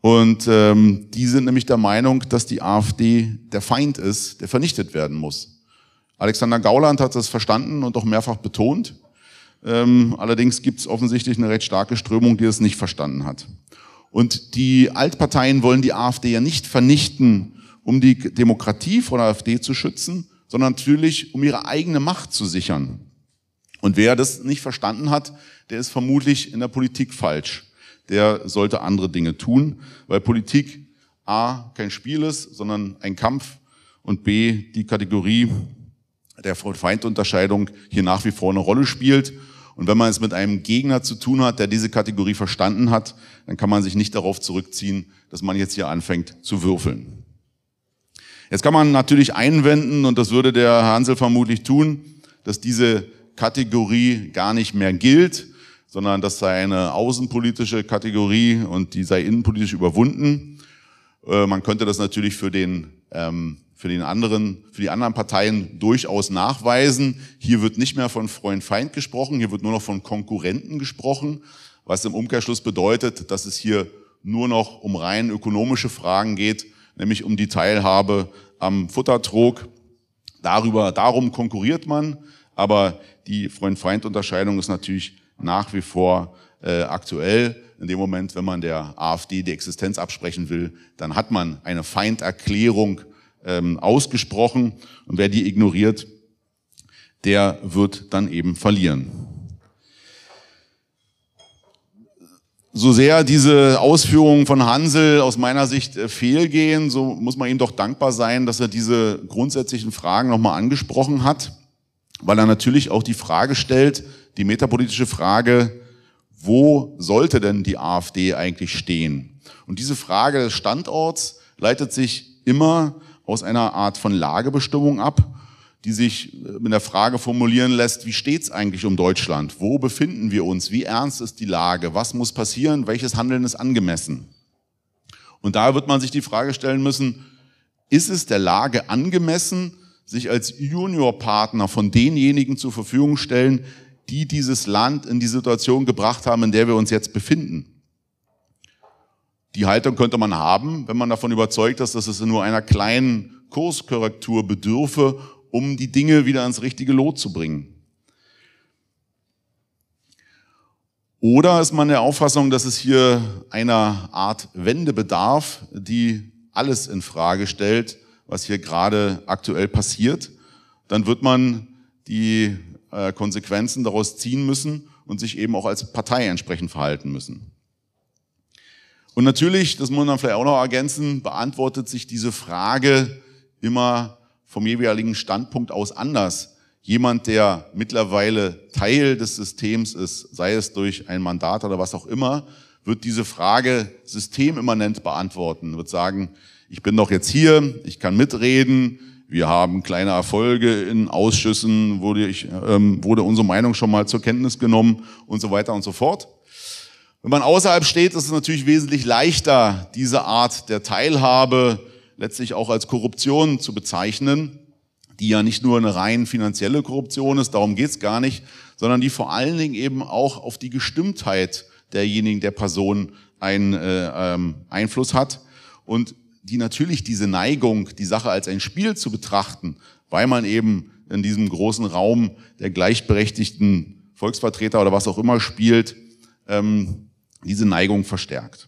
Und ähm, die sind nämlich der Meinung, dass die AfD der Feind ist, der vernichtet werden muss. Alexander Gauland hat das verstanden und auch mehrfach betont. Ähm, allerdings gibt es offensichtlich eine recht starke Strömung, die es nicht verstanden hat. Und die Altparteien wollen die AfD ja nicht vernichten, um die Demokratie von der AfD zu schützen, sondern natürlich, um ihre eigene Macht zu sichern. Und wer das nicht verstanden hat, der ist vermutlich in der Politik falsch. Der sollte andere Dinge tun, weil Politik A kein Spiel ist, sondern ein Kampf und B die Kategorie der Feindunterscheidung hier nach wie vor eine Rolle spielt und wenn man es mit einem Gegner zu tun hat, der diese Kategorie verstanden hat, dann kann man sich nicht darauf zurückziehen, dass man jetzt hier anfängt zu würfeln. Jetzt kann man natürlich einwenden, und das würde der Hansel vermutlich tun, dass diese Kategorie gar nicht mehr gilt, sondern das sei eine außenpolitische Kategorie und die sei innenpolitisch überwunden. Äh, man könnte das natürlich für den ähm, für den anderen, für die anderen Parteien durchaus nachweisen. Hier wird nicht mehr von Freund-Feind gesprochen, hier wird nur noch von Konkurrenten gesprochen, was im Umkehrschluss bedeutet, dass es hier nur noch um rein ökonomische Fragen geht, nämlich um die Teilhabe am Futtertrog. Darüber, darum konkurriert man, aber die Freund-Feind-Unterscheidung ist natürlich nach wie vor äh, aktuell. In dem Moment, wenn man der AfD die Existenz absprechen will, dann hat man eine Feinderklärung ähm, ausgesprochen. Und wer die ignoriert, der wird dann eben verlieren. So sehr diese Ausführungen von Hansel aus meiner Sicht äh, fehlgehen, so muss man ihm doch dankbar sein, dass er diese grundsätzlichen Fragen nochmal angesprochen hat, weil er natürlich auch die Frage stellt, die metapolitische Frage, wo sollte denn die AfD eigentlich stehen? Und diese Frage des Standorts leitet sich immer aus einer Art von Lagebestimmung ab, die sich äh, mit der Frage formulieren lässt, wie steht's eigentlich um Deutschland? Wo befinden wir uns? Wie ernst ist die Lage? Was muss passieren? Welches Handeln ist angemessen? Und da wird man sich die Frage stellen müssen, ist es der Lage angemessen, sich als Juniorpartner von denjenigen zur Verfügung stellen, die dieses Land in die Situation gebracht haben, in der wir uns jetzt befinden? Die Haltung könnte man haben, wenn man davon überzeugt ist, dass es nur einer kleinen Kurskorrektur bedürfe, um die Dinge wieder ins richtige Lot zu bringen. Oder ist man der Auffassung, dass es hier einer Art Wende bedarf, die alles in Frage stellt, was hier gerade aktuell passiert? Dann wird man die äh, Konsequenzen daraus ziehen müssen und sich eben auch als Partei entsprechend verhalten müssen. Und natürlich, das muss man vielleicht auch noch ergänzen, beantwortet sich diese Frage immer vom jeweiligen Standpunkt aus anders. Jemand, der mittlerweile Teil des Systems ist, sei es durch ein Mandat oder was auch immer, wird diese Frage systemimmanent beantworten, wird sagen, ich bin doch jetzt hier, ich kann mitreden, wir haben kleine Erfolge in Ausschüssen, wurde, ich, ähm, wurde unsere Meinung schon mal zur Kenntnis genommen und so weiter und so fort. Wenn man außerhalb steht, ist es natürlich wesentlich leichter, diese Art der Teilhabe letztlich auch als Korruption zu bezeichnen, die ja nicht nur eine rein finanzielle Korruption ist, darum geht's gar nicht, sondern die vor allen Dingen eben auch auf die Gestimmtheit derjenigen, der Person einen äh, ähm, Einfluss hat und die natürlich diese Neigung, die Sache als ein Spiel zu betrachten, weil man eben in diesem großen Raum der gleichberechtigten Volksvertreter oder was auch immer spielt, ähm, diese Neigung verstärkt.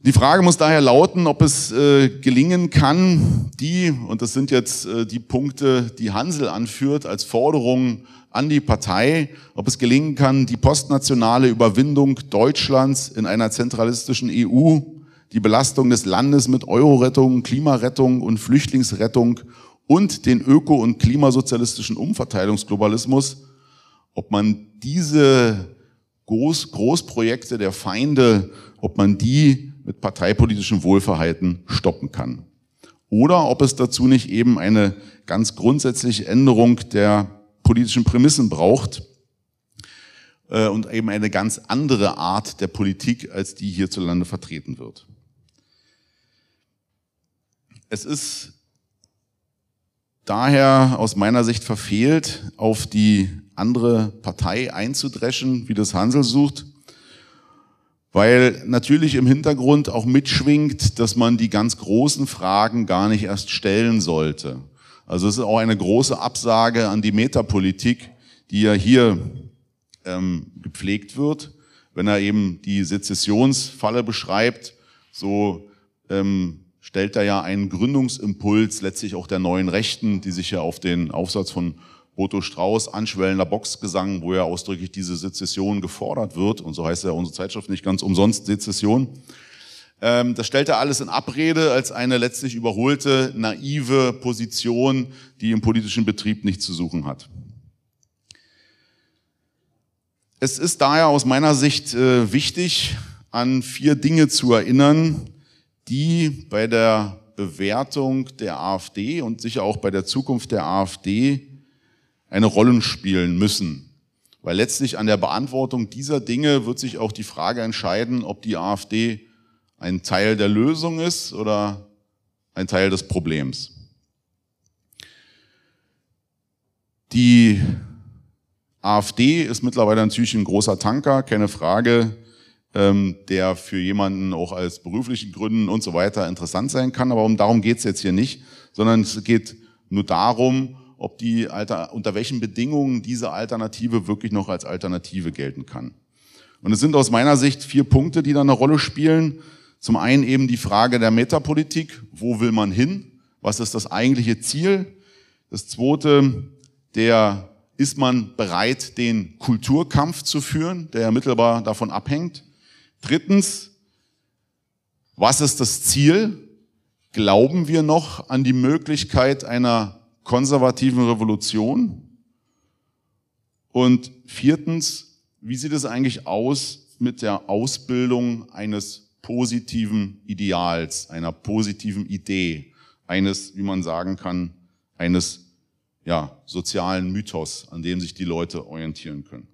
Die Frage muss daher lauten, ob es äh, gelingen kann, die, und das sind jetzt äh, die Punkte, die Hansel anführt als Forderung an die Partei, ob es gelingen kann, die postnationale Überwindung Deutschlands in einer zentralistischen EU, die Belastung des Landes mit Eurorettung, Klimarettung und Flüchtlingsrettung und den öko- und klimasozialistischen Umverteilungsglobalismus, ob man diese Groß Großprojekte der Feinde, ob man die mit parteipolitischem Wohlverhalten stoppen kann. Oder ob es dazu nicht eben eine ganz grundsätzliche Änderung der politischen Prämissen braucht äh, und eben eine ganz andere Art der Politik, als die hierzulande vertreten wird. Es ist daher aus meiner Sicht verfehlt, auf die andere Partei einzudreschen, wie das Hansel sucht, weil natürlich im Hintergrund auch mitschwingt, dass man die ganz großen Fragen gar nicht erst stellen sollte. Also es ist auch eine große Absage an die Metapolitik, die ja hier ähm, gepflegt wird, wenn er eben die Sezessionsfalle beschreibt, so ähm, stellt er ja einen Gründungsimpuls letztlich auch der neuen Rechten, die sich ja auf den Aufsatz von Boto Strauß, anschwellender Boxgesang, wo ja ausdrücklich diese Sezession gefordert wird, und so heißt ja unsere Zeitschrift nicht ganz umsonst Sezession. Ähm, das stellt er alles in Abrede als eine letztlich überholte, naive Position, die im politischen Betrieb nichts zu suchen hat. Es ist daher aus meiner Sicht äh, wichtig, an vier Dinge zu erinnern, die bei der Bewertung der AfD und sicher auch bei der Zukunft der AfD eine Rolle spielen müssen. Weil letztlich an der Beantwortung dieser Dinge wird sich auch die Frage entscheiden, ob die AfD ein Teil der Lösung ist oder ein Teil des Problems. Die AfD ist mittlerweile natürlich ein großer Tanker, keine Frage ähm, der für jemanden auch als beruflichen Gründen und so weiter interessant sein kann. Aber um darum geht es jetzt hier nicht, sondern es geht nur darum, ob die Alter, unter welchen Bedingungen diese Alternative wirklich noch als Alternative gelten kann. Und es sind aus meiner Sicht vier Punkte, die da eine Rolle spielen. Zum einen eben die Frage der Metapolitik. Wo will man hin? Was ist das eigentliche Ziel? Das zweite, der ist man bereit, den Kulturkampf zu führen, der ja mittelbar davon abhängt? Drittens, was ist das Ziel? Glauben wir noch an die Möglichkeit einer konservativen Revolution? Und viertens, wie sieht es eigentlich aus mit der Ausbildung eines positiven Ideals, einer positiven Idee, eines, wie man sagen kann, eines ja, sozialen Mythos, an dem sich die Leute orientieren können?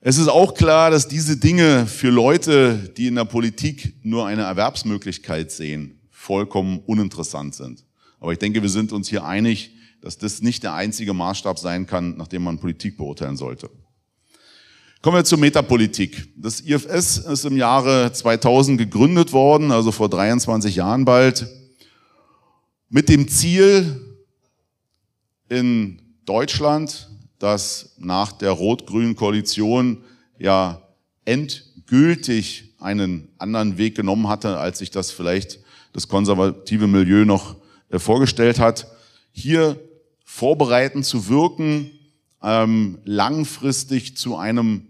Es ist auch klar, dass diese Dinge für Leute, die in der Politik nur eine Erwerbsmöglichkeit sehen, vollkommen uninteressant sind. Aber ich denke, wir sind uns hier einig, dass das nicht der einzige Maßstab sein kann, nach dem man Politik beurteilen sollte. Kommen wir zur Metapolitik. Das IFS ist im Jahre 2000 gegründet worden, also vor 23 Jahren bald, mit dem Ziel, in Deutschland das nach der rot-grünen Koalition ja endgültig einen anderen Weg genommen hatte, als sich das vielleicht das konservative Milieu noch vorgestellt hat, hier vorbereitend zu wirken, ähm, langfristig zu einem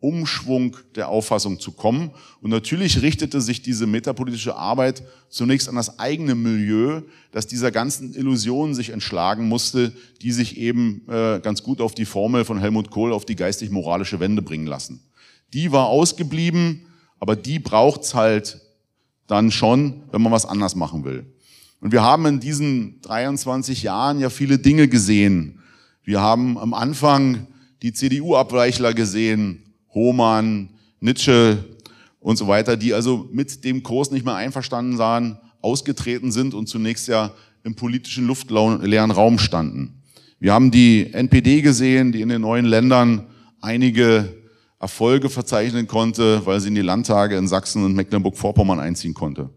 Umschwung der Auffassung zu kommen. Und natürlich richtete sich diese metapolitische Arbeit zunächst an das eigene Milieu, das dieser ganzen Illusion sich entschlagen musste, die sich eben äh, ganz gut auf die Formel von Helmut Kohl auf die geistig-moralische Wende bringen lassen. Die war ausgeblieben, aber die braucht's halt dann schon, wenn man was anders machen will. Und wir haben in diesen 23 Jahren ja viele Dinge gesehen. Wir haben am Anfang die CDU-Abweichler gesehen, Hohmann, Nietzsche, und so weiter, die also mit dem Kurs nicht mehr einverstanden sahen, ausgetreten sind und zunächst ja im politischen luftleeren Raum standen. Wir haben die NPD gesehen, die in den neuen Ländern einige Erfolge verzeichnen konnte, weil sie in die Landtage in Sachsen und Mecklenburg-Vorpommern einziehen konnte.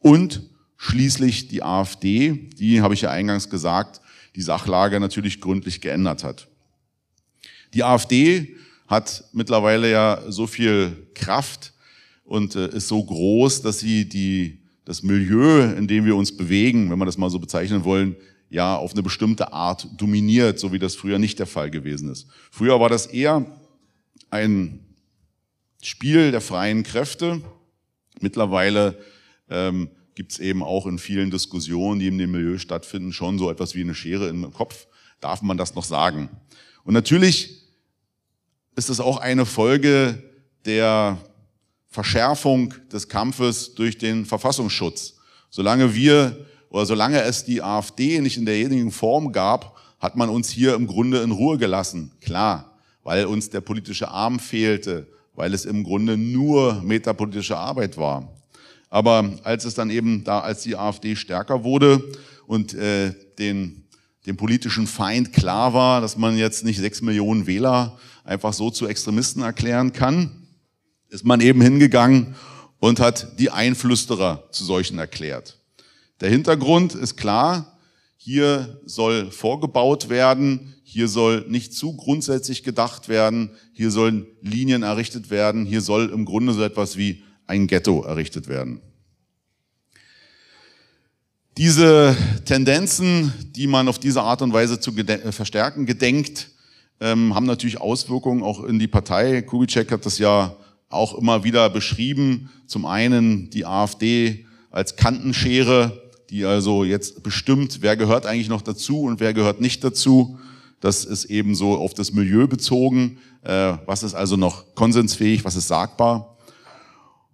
Und schließlich die AfD, die, habe ich ja eingangs gesagt, die Sachlage natürlich gründlich geändert hat. Die AfD hat mittlerweile ja so viel Kraft und äh, ist so groß, dass sie die, das Milieu, in dem wir uns bewegen, wenn wir das mal so bezeichnen wollen, ja auf eine bestimmte Art dominiert, so wie das früher nicht der Fall gewesen ist. Früher war das eher ein Spiel der freien Kräfte. Mittlerweile ähm, gibt es eben auch in vielen Diskussionen, die in dem Milieu stattfinden, schon so etwas wie eine Schere im Kopf. Darf man das noch sagen? Und natürlich ist es auch eine Folge der Verschärfung des Kampfes durch den Verfassungsschutz. Solange wir oder solange es die AfD nicht in derjenigen Form gab, hat man uns hier im Grunde in Ruhe gelassen. Klar, weil uns der politische Arm fehlte, weil es im Grunde nur metapolitische Arbeit war. Aber als es dann eben da, als die AfD stärker wurde und äh, den, dem politischen Feind klar war, dass man jetzt nicht sechs Millionen Wähler einfach so zu Extremisten erklären kann, ist man eben hingegangen und hat die Einflüsterer zu solchen erklärt. Der Hintergrund ist klar, hier soll vorgebaut werden, hier soll nicht zu grundsätzlich gedacht werden, hier sollen Linien errichtet werden, hier soll im Grunde so etwas wie ein Ghetto errichtet werden. Diese Tendenzen, die man auf diese Art und Weise zu verstärken gedenkt, ähm, haben natürlich Auswirkungen auch in die Partei. Kubitschek hat das ja auch immer wieder beschrieben. Zum einen die AfD als Kantenschere, die also jetzt bestimmt, wer gehört eigentlich noch dazu und wer gehört nicht dazu. Das ist eben so auf das Milieu bezogen. Äh, was ist also noch konsensfähig, was ist sagbar?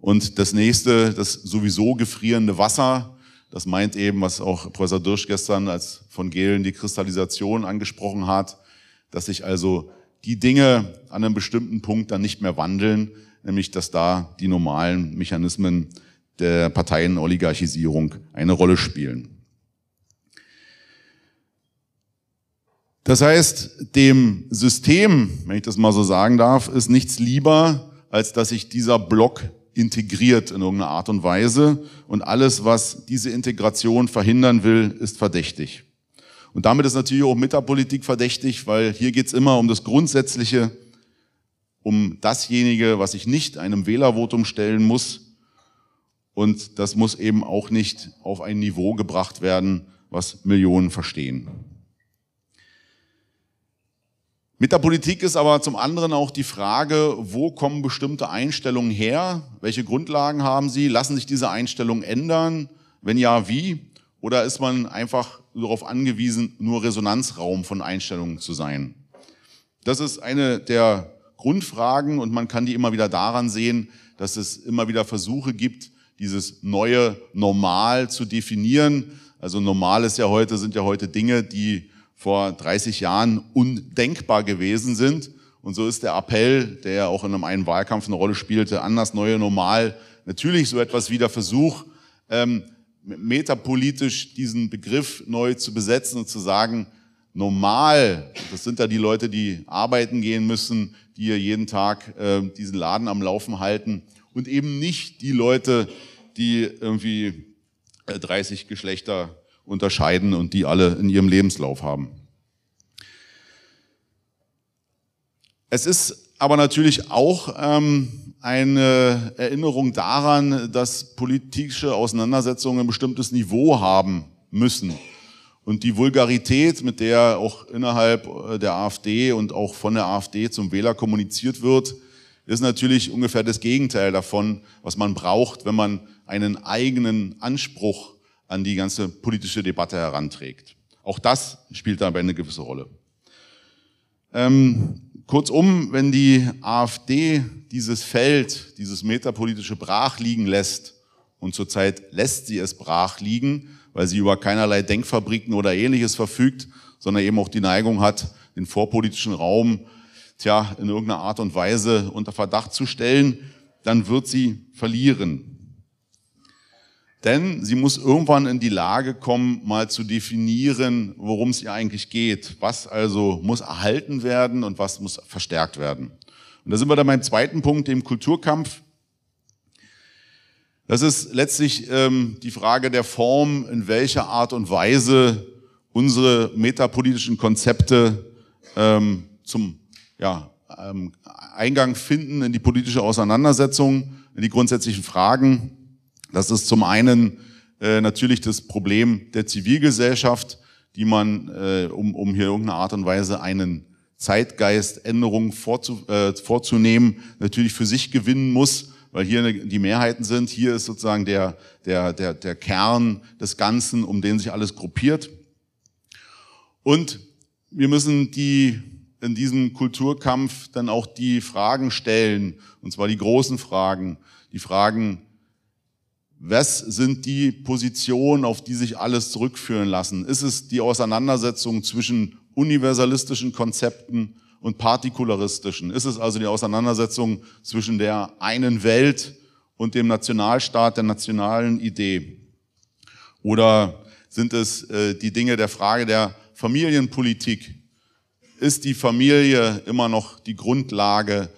Und das nächste, das sowieso gefrierende Wasser, das meint eben, was auch Professor Dirsch gestern als von Gehlen die Kristallisation angesprochen hat, dass sich also die Dinge an einem bestimmten Punkt dann nicht mehr wandeln, nämlich dass da die normalen Mechanismen der Parteienoligarchisierung eine Rolle spielen. Das heißt, dem System, wenn ich das mal so sagen darf, ist nichts lieber, als dass sich dieser Block integriert in irgendeiner Art und Weise und alles, was diese Integration verhindern will, ist verdächtig. Und damit ist natürlich auch Metapolitik verdächtig, weil hier geht's immer um das Grundsätzliche, um dasjenige, was ich nicht einem Wählervotum stellen muss. Und das muss eben auch nicht auf ein Niveau gebracht werden, was Millionen verstehen. Mit der Politik ist aber zum anderen auch die Frage, wo kommen bestimmte Einstellungen her? Welche Grundlagen haben sie? Lassen sich diese Einstellungen ändern? Wenn ja, wie? Oder ist man einfach darauf angewiesen, nur Resonanzraum von Einstellungen zu sein? Das ist eine der Grundfragen und man kann die immer wieder daran sehen, dass es immer wieder Versuche gibt, dieses neue Normal zu definieren. Also normal ist ja heute, sind ja heute Dinge, die vor 30 Jahren undenkbar gewesen sind. Und so ist der Appell, der ja auch in einem einen Wahlkampf eine Rolle spielte, an das neue Normal, natürlich so etwas wie der Versuch, ähm, metapolitisch diesen Begriff neu zu besetzen und zu sagen, normal, das sind da die Leute, die arbeiten gehen müssen, die hier jeden Tag äh, diesen Laden am Laufen halten und eben nicht die Leute, die irgendwie 30 äh, Geschlechter unterscheiden und die alle in ihrem Lebenslauf haben. Es ist aber natürlich auch ähm, eine Erinnerung daran, dass politische Auseinandersetzungen ein bestimmtes Niveau haben müssen. Und die Vulgarität, mit der auch innerhalb äh, der AfD und auch von der AfD zum Wähler kommuniziert wird, ist natürlich ungefähr das Gegenteil davon, was man braucht, wenn man einen eigenen Anspruch an die ganze politische Debatte heranträgt. Auch das spielt dabei eine gewisse Rolle. Ähm, kurzum, wenn die AfD dieses Feld, dieses metapolitische brach liegen lässt, und zurzeit lässt sie es brach liegen, weil sie über keinerlei Denkfabriken oder ähnliches verfügt, sondern eben auch die Neigung hat, den vorpolitischen Raum tja, in irgendeiner Art und Weise unter Verdacht zu stellen, dann wird sie verlieren. Denn sie muss irgendwann in die Lage kommen, mal zu definieren, worum es ihr eigentlich geht. Was also muss erhalten werden und was muss verstärkt werden. Und da sind wir dann beim zweiten Punkt, dem Kulturkampf. Das ist letztlich ähm, die Frage der Form, in welcher Art und Weise unsere metapolitischen Konzepte ähm, zum ja, ähm, Eingang finden in die politische Auseinandersetzung, in die grundsätzlichen Fragen. Das ist zum einen äh, natürlich das Problem der Zivilgesellschaft, die man, äh, um, um hier irgendeine Art und Weise einen Zeitgeiständerung vorzu, äh, vorzunehmen, natürlich für sich gewinnen muss, weil hier die Mehrheiten sind. Hier ist sozusagen der, der, der, der Kern des Ganzen, um den sich alles gruppiert. Und wir müssen die in diesem Kulturkampf dann auch die Fragen stellen, und zwar die großen Fragen, die Fragen, was sind die Positionen, auf die sich alles zurückführen lassen? Ist es die Auseinandersetzung zwischen universalistischen Konzepten und partikularistischen? Ist es also die Auseinandersetzung zwischen der einen Welt und dem Nationalstaat, der nationalen Idee? Oder sind es äh, die Dinge der Frage der Familienpolitik? Ist die Familie immer noch die Grundlage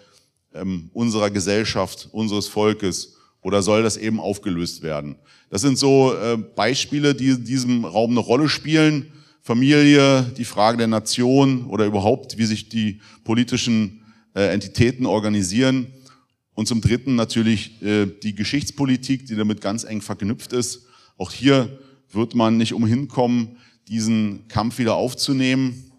ähm, unserer Gesellschaft, unseres Volkes? Oder soll das eben aufgelöst werden? Das sind so äh, Beispiele, die in diesem Raum eine Rolle spielen. Familie, die Frage der Nation oder überhaupt, wie sich die politischen äh, Entitäten organisieren. Und zum Dritten natürlich äh, die Geschichtspolitik, die damit ganz eng verknüpft ist. Auch hier wird man nicht umhin kommen, diesen Kampf wieder aufzunehmen.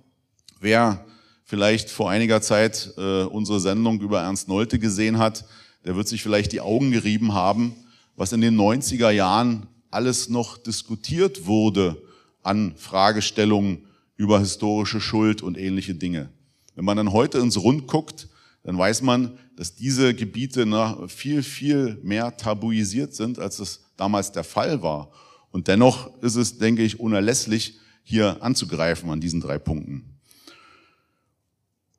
Wer vielleicht vor einiger Zeit äh, unsere Sendung über Ernst Nolte gesehen hat, der wird sich vielleicht die Augen gerieben haben, was in den 90er Jahren alles noch diskutiert wurde an Fragestellungen über historische Schuld und ähnliche Dinge. Wenn man dann heute ins Rund guckt, dann weiß man, dass diese Gebiete viel, viel mehr tabuisiert sind, als es damals der Fall war. Und dennoch ist es, denke ich, unerlässlich, hier anzugreifen an diesen drei Punkten.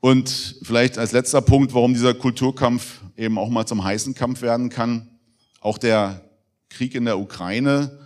Und vielleicht als letzter Punkt, warum dieser Kulturkampf eben auch mal zum heißen Kampf werden kann. Auch der Krieg in der Ukraine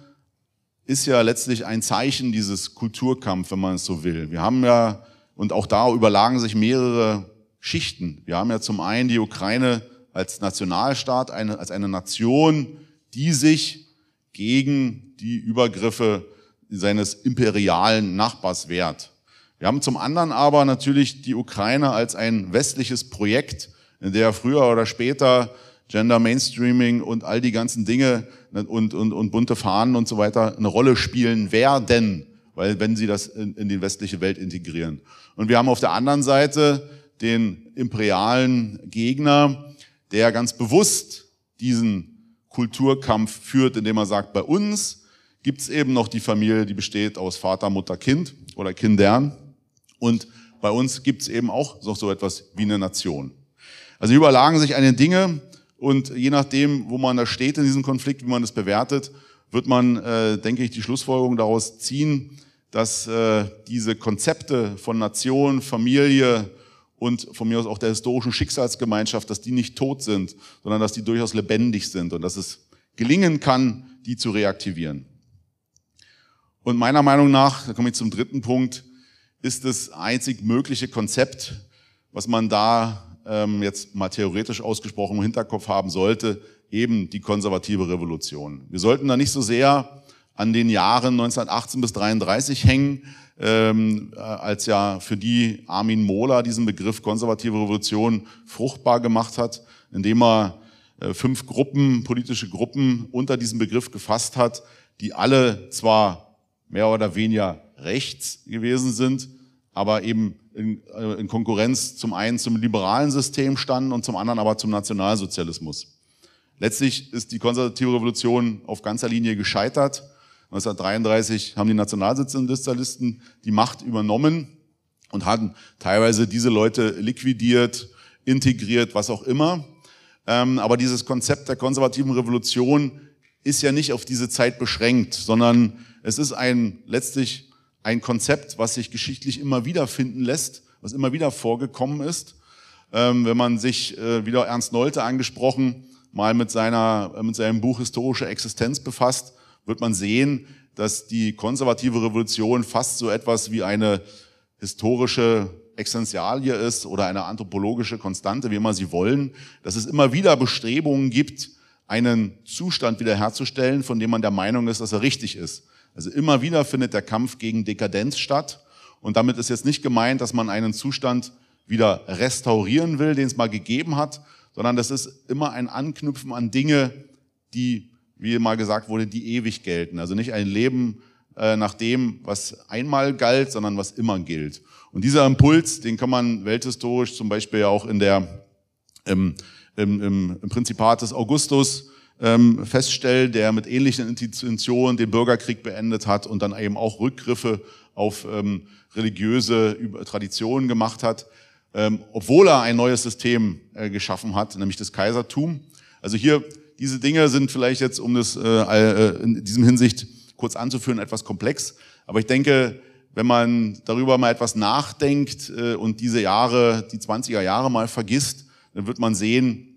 ist ja letztlich ein Zeichen dieses Kulturkampf, wenn man es so will. Wir haben ja, und auch da überlagen sich mehrere Schichten. Wir haben ja zum einen die Ukraine als Nationalstaat, eine, als eine Nation, die sich gegen die Übergriffe seines imperialen Nachbars wehrt. Wir haben zum anderen aber natürlich die Ukraine als ein westliches Projekt, in der früher oder später Gender Mainstreaming und all die ganzen Dinge und, und, und bunte Fahnen und so weiter eine Rolle spielen werden, weil wenn sie das in, in die westliche Welt integrieren. Und wir haben auf der anderen Seite den imperialen Gegner, der ganz bewusst diesen Kulturkampf führt, indem er sagt, bei uns gibt es eben noch die Familie, die besteht aus Vater, Mutter, Kind oder Kindern. Und bei uns gibt es eben auch noch so etwas wie eine Nation. Also überlagen sich eine Dinge und je nachdem, wo man da steht in diesem Konflikt, wie man das bewertet, wird man, äh, denke ich, die Schlussfolgerung daraus ziehen, dass äh, diese Konzepte von Nation, Familie und von mir aus auch der historischen Schicksalsgemeinschaft, dass die nicht tot sind, sondern dass die durchaus lebendig sind und dass es gelingen kann, die zu reaktivieren. Und meiner Meinung nach, da komme ich zum dritten Punkt, ist das einzig mögliche Konzept, was man da ähm, jetzt mal theoretisch ausgesprochen im Hinterkopf haben sollte, eben die konservative Revolution. Wir sollten da nicht so sehr an den Jahren 1918 bis 33 hängen, ähm, äh, als ja für die Armin Mohler diesen Begriff konservative Revolution fruchtbar gemacht hat, indem er äh, fünf Gruppen, politische Gruppen unter diesem Begriff gefasst hat, die alle zwar mehr oder weniger rechts gewesen sind, aber eben in, äh, in, Konkurrenz zum einen zum liberalen System standen und zum anderen aber zum Nationalsozialismus. Letztlich ist die konservative Revolution auf ganzer Linie gescheitert. 1933 haben die Nationalsozialisten die Macht übernommen und hatten teilweise diese Leute liquidiert, integriert, was auch immer. Ähm, aber dieses Konzept der konservativen Revolution ist ja nicht auf diese Zeit beschränkt, sondern es ist ein letztlich ein Konzept, was sich geschichtlich immer wieder finden lässt, was immer wieder vorgekommen ist. Ähm, wenn man sich äh, wieder Ernst Nolte angesprochen, mal mit, seiner, mit seinem Buch Historische Existenz befasst, wird man sehen, dass die konservative Revolution fast so etwas wie eine historische Essentialie ist oder eine anthropologische Konstante, wie immer Sie wollen, dass es immer wieder Bestrebungen gibt, einen Zustand wiederherzustellen, von dem man der Meinung ist, dass er richtig ist. Also immer wieder findet der Kampf gegen Dekadenz statt. Und damit ist jetzt nicht gemeint, dass man einen Zustand wieder restaurieren will, den es mal gegeben hat, sondern das ist immer ein Anknüpfen an Dinge, die, wie mal gesagt wurde, die ewig gelten. Also nicht ein Leben äh, nach dem, was einmal galt, sondern was immer gilt. Und dieser Impuls, den kann man welthistorisch zum Beispiel auch in der, im, im, im Prinzipat des Augustus ähm, feststellen, der mit ähnlichen Intentionen den Bürgerkrieg beendet hat und dann eben auch Rückgriffe auf ähm, religiöse Traditionen gemacht hat ähm, obwohl er ein neues System äh, geschaffen hat, nämlich das Kaisertum. Also hier, diese Dinge sind vielleicht jetzt, um das äh, äh, in diesem Hinsicht kurz anzuführen, etwas komplex. Aber ich denke, wenn man darüber mal etwas nachdenkt äh, und diese Jahre, die 20er Jahre mal vergisst, dann wird man sehen,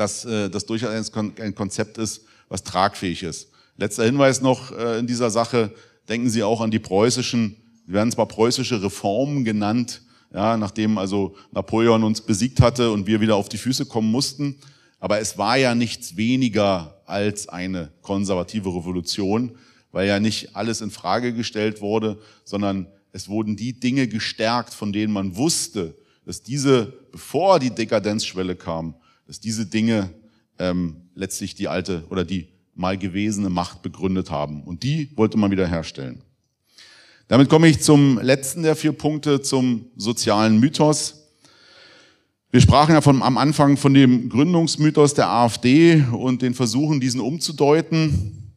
dass äh, das durchaus ein Konzept ist, was tragfähig ist. Letzter Hinweis noch äh, in dieser Sache, denken Sie auch an die preußischen, die werden zwar preußische Reformen genannt, ja, nachdem also Napoleon uns besiegt hatte und wir wieder auf die Füße kommen mussten. Aber es war ja nichts weniger als eine konservative Revolution, weil ja nicht alles in Frage gestellt wurde, sondern es wurden die Dinge gestärkt, von denen man wusste, dass diese, bevor die Dekadenzschwelle kam, dass diese Dinge ähm, letztlich die alte oder die mal gewesene Macht begründet haben. Und die wollte man wieder herstellen. Damit komme ich zum letzten der vier Punkte, zum sozialen Mythos. Wir sprachen ja von, am Anfang von dem Gründungsmythos der AfD und den Versuchen, diesen umzudeuten.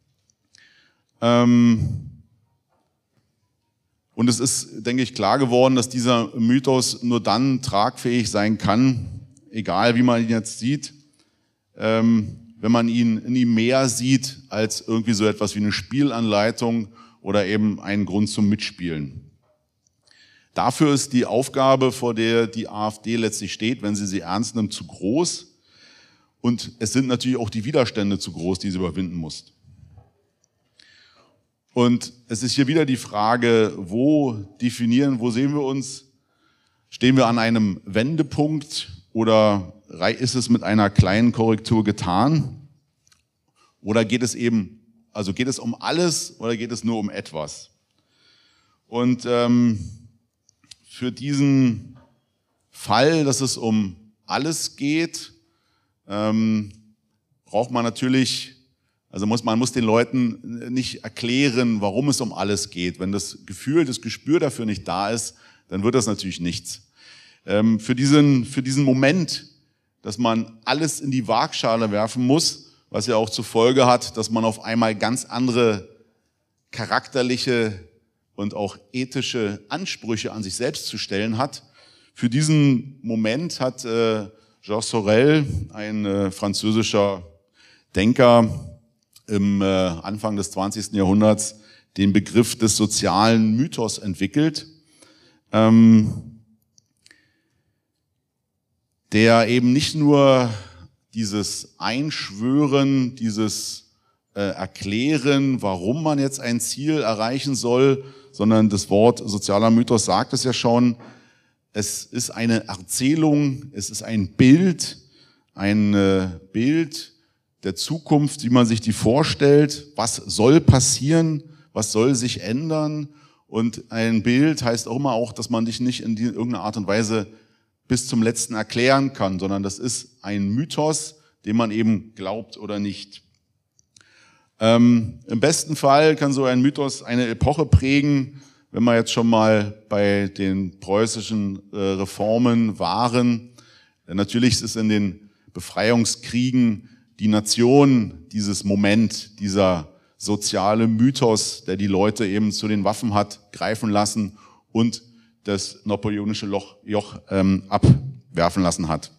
Ähm und es ist, denke ich, klar geworden, dass dieser Mythos nur dann tragfähig sein kann, egal wie man ihn jetzt sieht, ähm, wenn man ihn ihm mehr sieht als irgendwie so etwas wie eine Spielanleitung oder eben einen Grund zum Mitspielen. Dafür ist die Aufgabe, vor der die AfD letztlich steht, wenn sie sie ernst nimmt, zu groß. Und es sind natürlich auch die Widerstände zu groß, die sie überwinden muss. Und es ist hier wieder die Frage, wo definieren, wo sehen wir uns? Stehen wir an einem Wendepunkt oder ist es mit einer kleinen Korrektur getan? Oder geht es eben also geht es um alles oder geht es nur um etwas? Und ähm, für diesen Fall, dass es um alles geht, ähm, braucht man natürlich, also muss man muss den Leuten nicht erklären, warum es um alles geht. Wenn das Gefühl, das Gespür dafür nicht da ist, dann wird das natürlich nichts. Ähm, für diesen für diesen Moment, dass man alles in die Waagschale werfen muss, was ja auch zur Folge hat, dass man auf einmal ganz andere charakterliche und auch ethische Ansprüche an sich selbst zu stellen hat. Für diesen Moment hat äh, Georges Sorel, ein äh, französischer Denker im äh, Anfang des 20. Jahrhunderts, den Begriff des sozialen Mythos entwickelt, ähm, der eben nicht nur dieses Einschwören, dieses äh, Erklären, warum man jetzt ein Ziel erreichen soll, sondern das Wort sozialer Mythos sagt es ja schon. Es ist eine Erzählung, es ist ein Bild, ein äh, Bild der Zukunft, wie man sich die vorstellt. Was soll passieren? Was soll sich ändern? Und ein Bild heißt auch immer auch, dass man dich nicht in irgendeiner Art und Weise bis zum letzten erklären kann, sondern das ist ein Mythos, den man eben glaubt oder nicht. Ähm, Im besten Fall kann so ein Mythos eine Epoche prägen, wenn wir jetzt schon mal bei den preußischen äh, Reformen waren. Denn natürlich ist es in den Befreiungskriegen die Nation dieses Moment, dieser soziale Mythos, der die Leute eben zu den Waffen hat greifen lassen und das napoleonische Loch, Joch ähm, abwerfen lassen hat.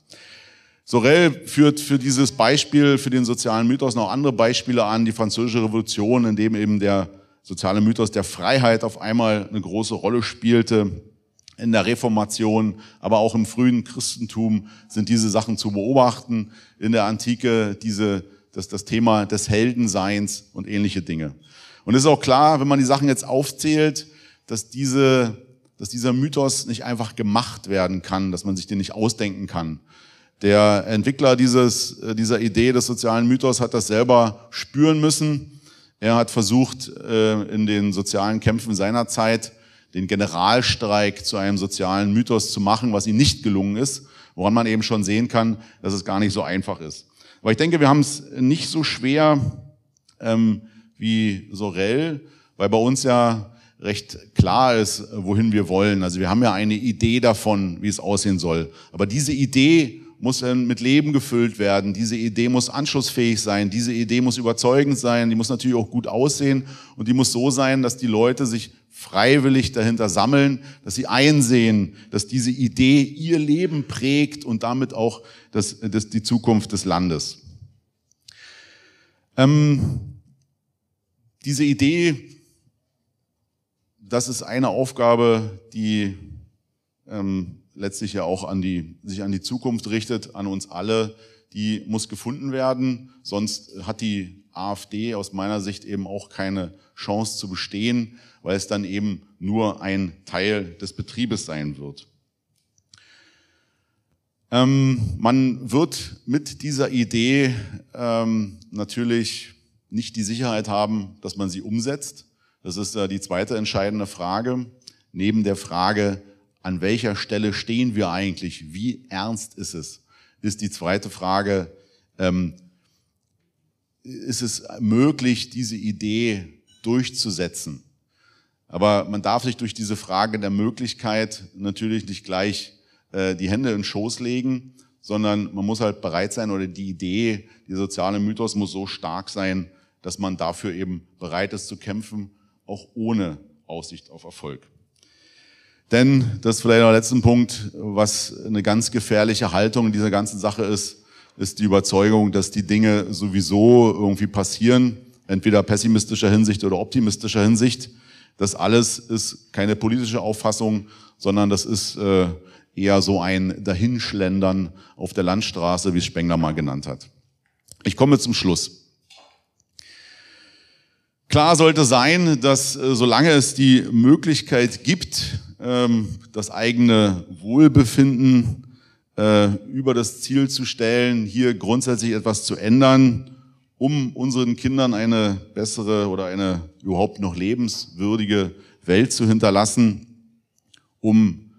Sorel führt für dieses Beispiel, für den sozialen Mythos noch andere Beispiele an, die französische Revolution, in dem eben der soziale Mythos der Freiheit auf einmal eine große Rolle spielte. in der Reformation, aber auch im frühen Christentum sind diese Sachen zu beobachten. In der Antike diese, das, das Thema des Heldenseins und ähnliche Dinge. Und es ist auch klar, wenn man die Sachen jetzt aufzählt, dass diese, dass dieser Mythos nicht einfach gemacht werden kann, dass man sich den nicht ausdenken kann. Der Entwickler dieses, dieser Idee des sozialen Mythos hat das selber spüren müssen. Er hat versucht, äh, in den sozialen Kämpfen seiner Zeit den Generalstreik zu einem sozialen Mythos zu machen, was ihm nicht gelungen ist, woran man eben schon sehen kann, dass es gar nicht so einfach ist. Aber ich denke, wir haben es nicht so schwer ähm, wie Sorel, weil bei uns ja recht klar ist, wohin wir wollen. Also wir haben ja eine Idee davon, wie es aussehen soll. Aber diese Idee muss mit Leben gefüllt werden. Diese Idee muss anschlussfähig sein. Diese Idee muss überzeugend sein. Die muss natürlich auch gut aussehen. Und die muss so sein, dass die Leute sich freiwillig dahinter sammeln, dass sie einsehen, dass diese Idee ihr Leben prägt und damit auch das, das, die Zukunft des Landes. Ähm, diese Idee, das ist eine Aufgabe, die ähm, letztlich ja auch an die, sich an die Zukunft richtet, an uns alle, die muss gefunden werden. Sonst hat die AfD aus meiner Sicht eben auch keine Chance zu bestehen, weil es dann eben nur ein Teil des Betriebes sein wird. Ähm, man wird mit dieser Idee ähm, natürlich nicht die Sicherheit haben, dass man sie umsetzt. Das ist äh, die zweite entscheidende Frage. Neben der Frage, an welcher Stelle stehen wir eigentlich? Wie ernst ist es? Ist die zweite Frage, ähm, ist es möglich, diese Idee durchzusetzen? Aber man darf sich durch diese Frage der Möglichkeit natürlich nicht gleich äh, die Hände in den Schoß legen, sondern man muss halt bereit sein oder die Idee, die soziale Mythos muss so stark sein, dass man dafür eben bereit ist zu kämpfen, auch ohne Aussicht auf Erfolg. Denn, das ist vielleicht noch der letzte Punkt, was eine ganz gefährliche Haltung in dieser ganzen Sache ist, ist die Überzeugung, dass die Dinge sowieso irgendwie passieren, entweder pessimistischer Hinsicht oder optimistischer Hinsicht. Das alles ist keine politische Auffassung, sondern das ist äh, eher so ein Dahinschlendern auf der Landstraße, wie Spengler mal genannt hat. Ich komme zum Schluss. Klar sollte sein, dass äh, solange es die Möglichkeit gibt, ähm, das eigene Wohlbefinden äh, über das Ziel zu stellen, hier grundsätzlich etwas zu ändern, um unseren Kindern eine bessere oder eine überhaupt noch lebenswürdige Welt zu hinterlassen, um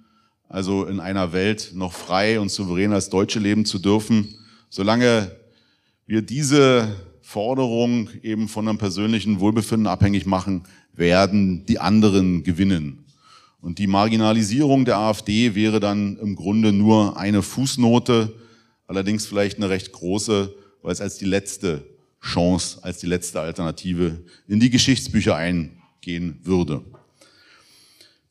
also in einer Welt noch frei und souverän als Deutsche leben zu dürfen. Solange wir diese Forderung eben von einem persönlichen Wohlbefinden abhängig machen, werden die anderen gewinnen. Und die Marginalisierung der AfD wäre dann im Grunde nur eine Fußnote, allerdings vielleicht eine recht große, weil es als die letzte Chance, als die letzte Alternative in die Geschichtsbücher eingehen würde.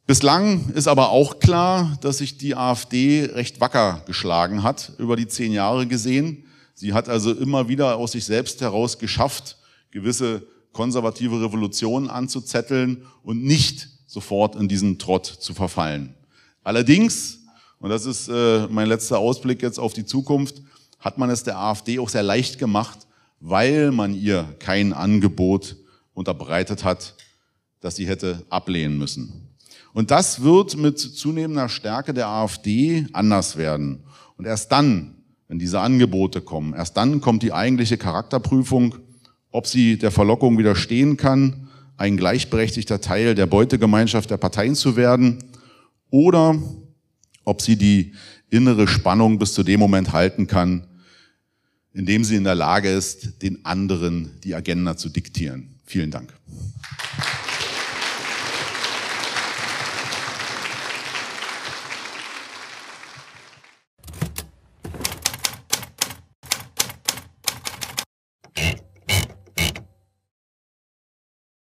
Bislang ist aber auch klar, dass sich die AfD recht wacker geschlagen hat, über die zehn Jahre gesehen. Sie hat also immer wieder aus sich selbst heraus geschafft, gewisse konservative Revolutionen anzuzetteln und nicht sofort in diesen Trott zu verfallen. Allerdings, und das ist äh, mein letzter Ausblick jetzt auf die Zukunft, hat man es der AfD auch sehr leicht gemacht, weil man ihr kein Angebot unterbreitet hat, das sie hätte ablehnen müssen. Und das wird mit zunehmender Stärke der AfD anders werden. Und erst dann, wenn diese Angebote kommen, erst dann kommt die eigentliche Charakterprüfung, ob sie der Verlockung widerstehen kann ein gleichberechtigter Teil der Beutegemeinschaft der Parteien zu werden oder ob sie die innere Spannung bis zu dem Moment halten kann, in dem sie in der Lage ist, den anderen die Agenda zu diktieren. Vielen Dank.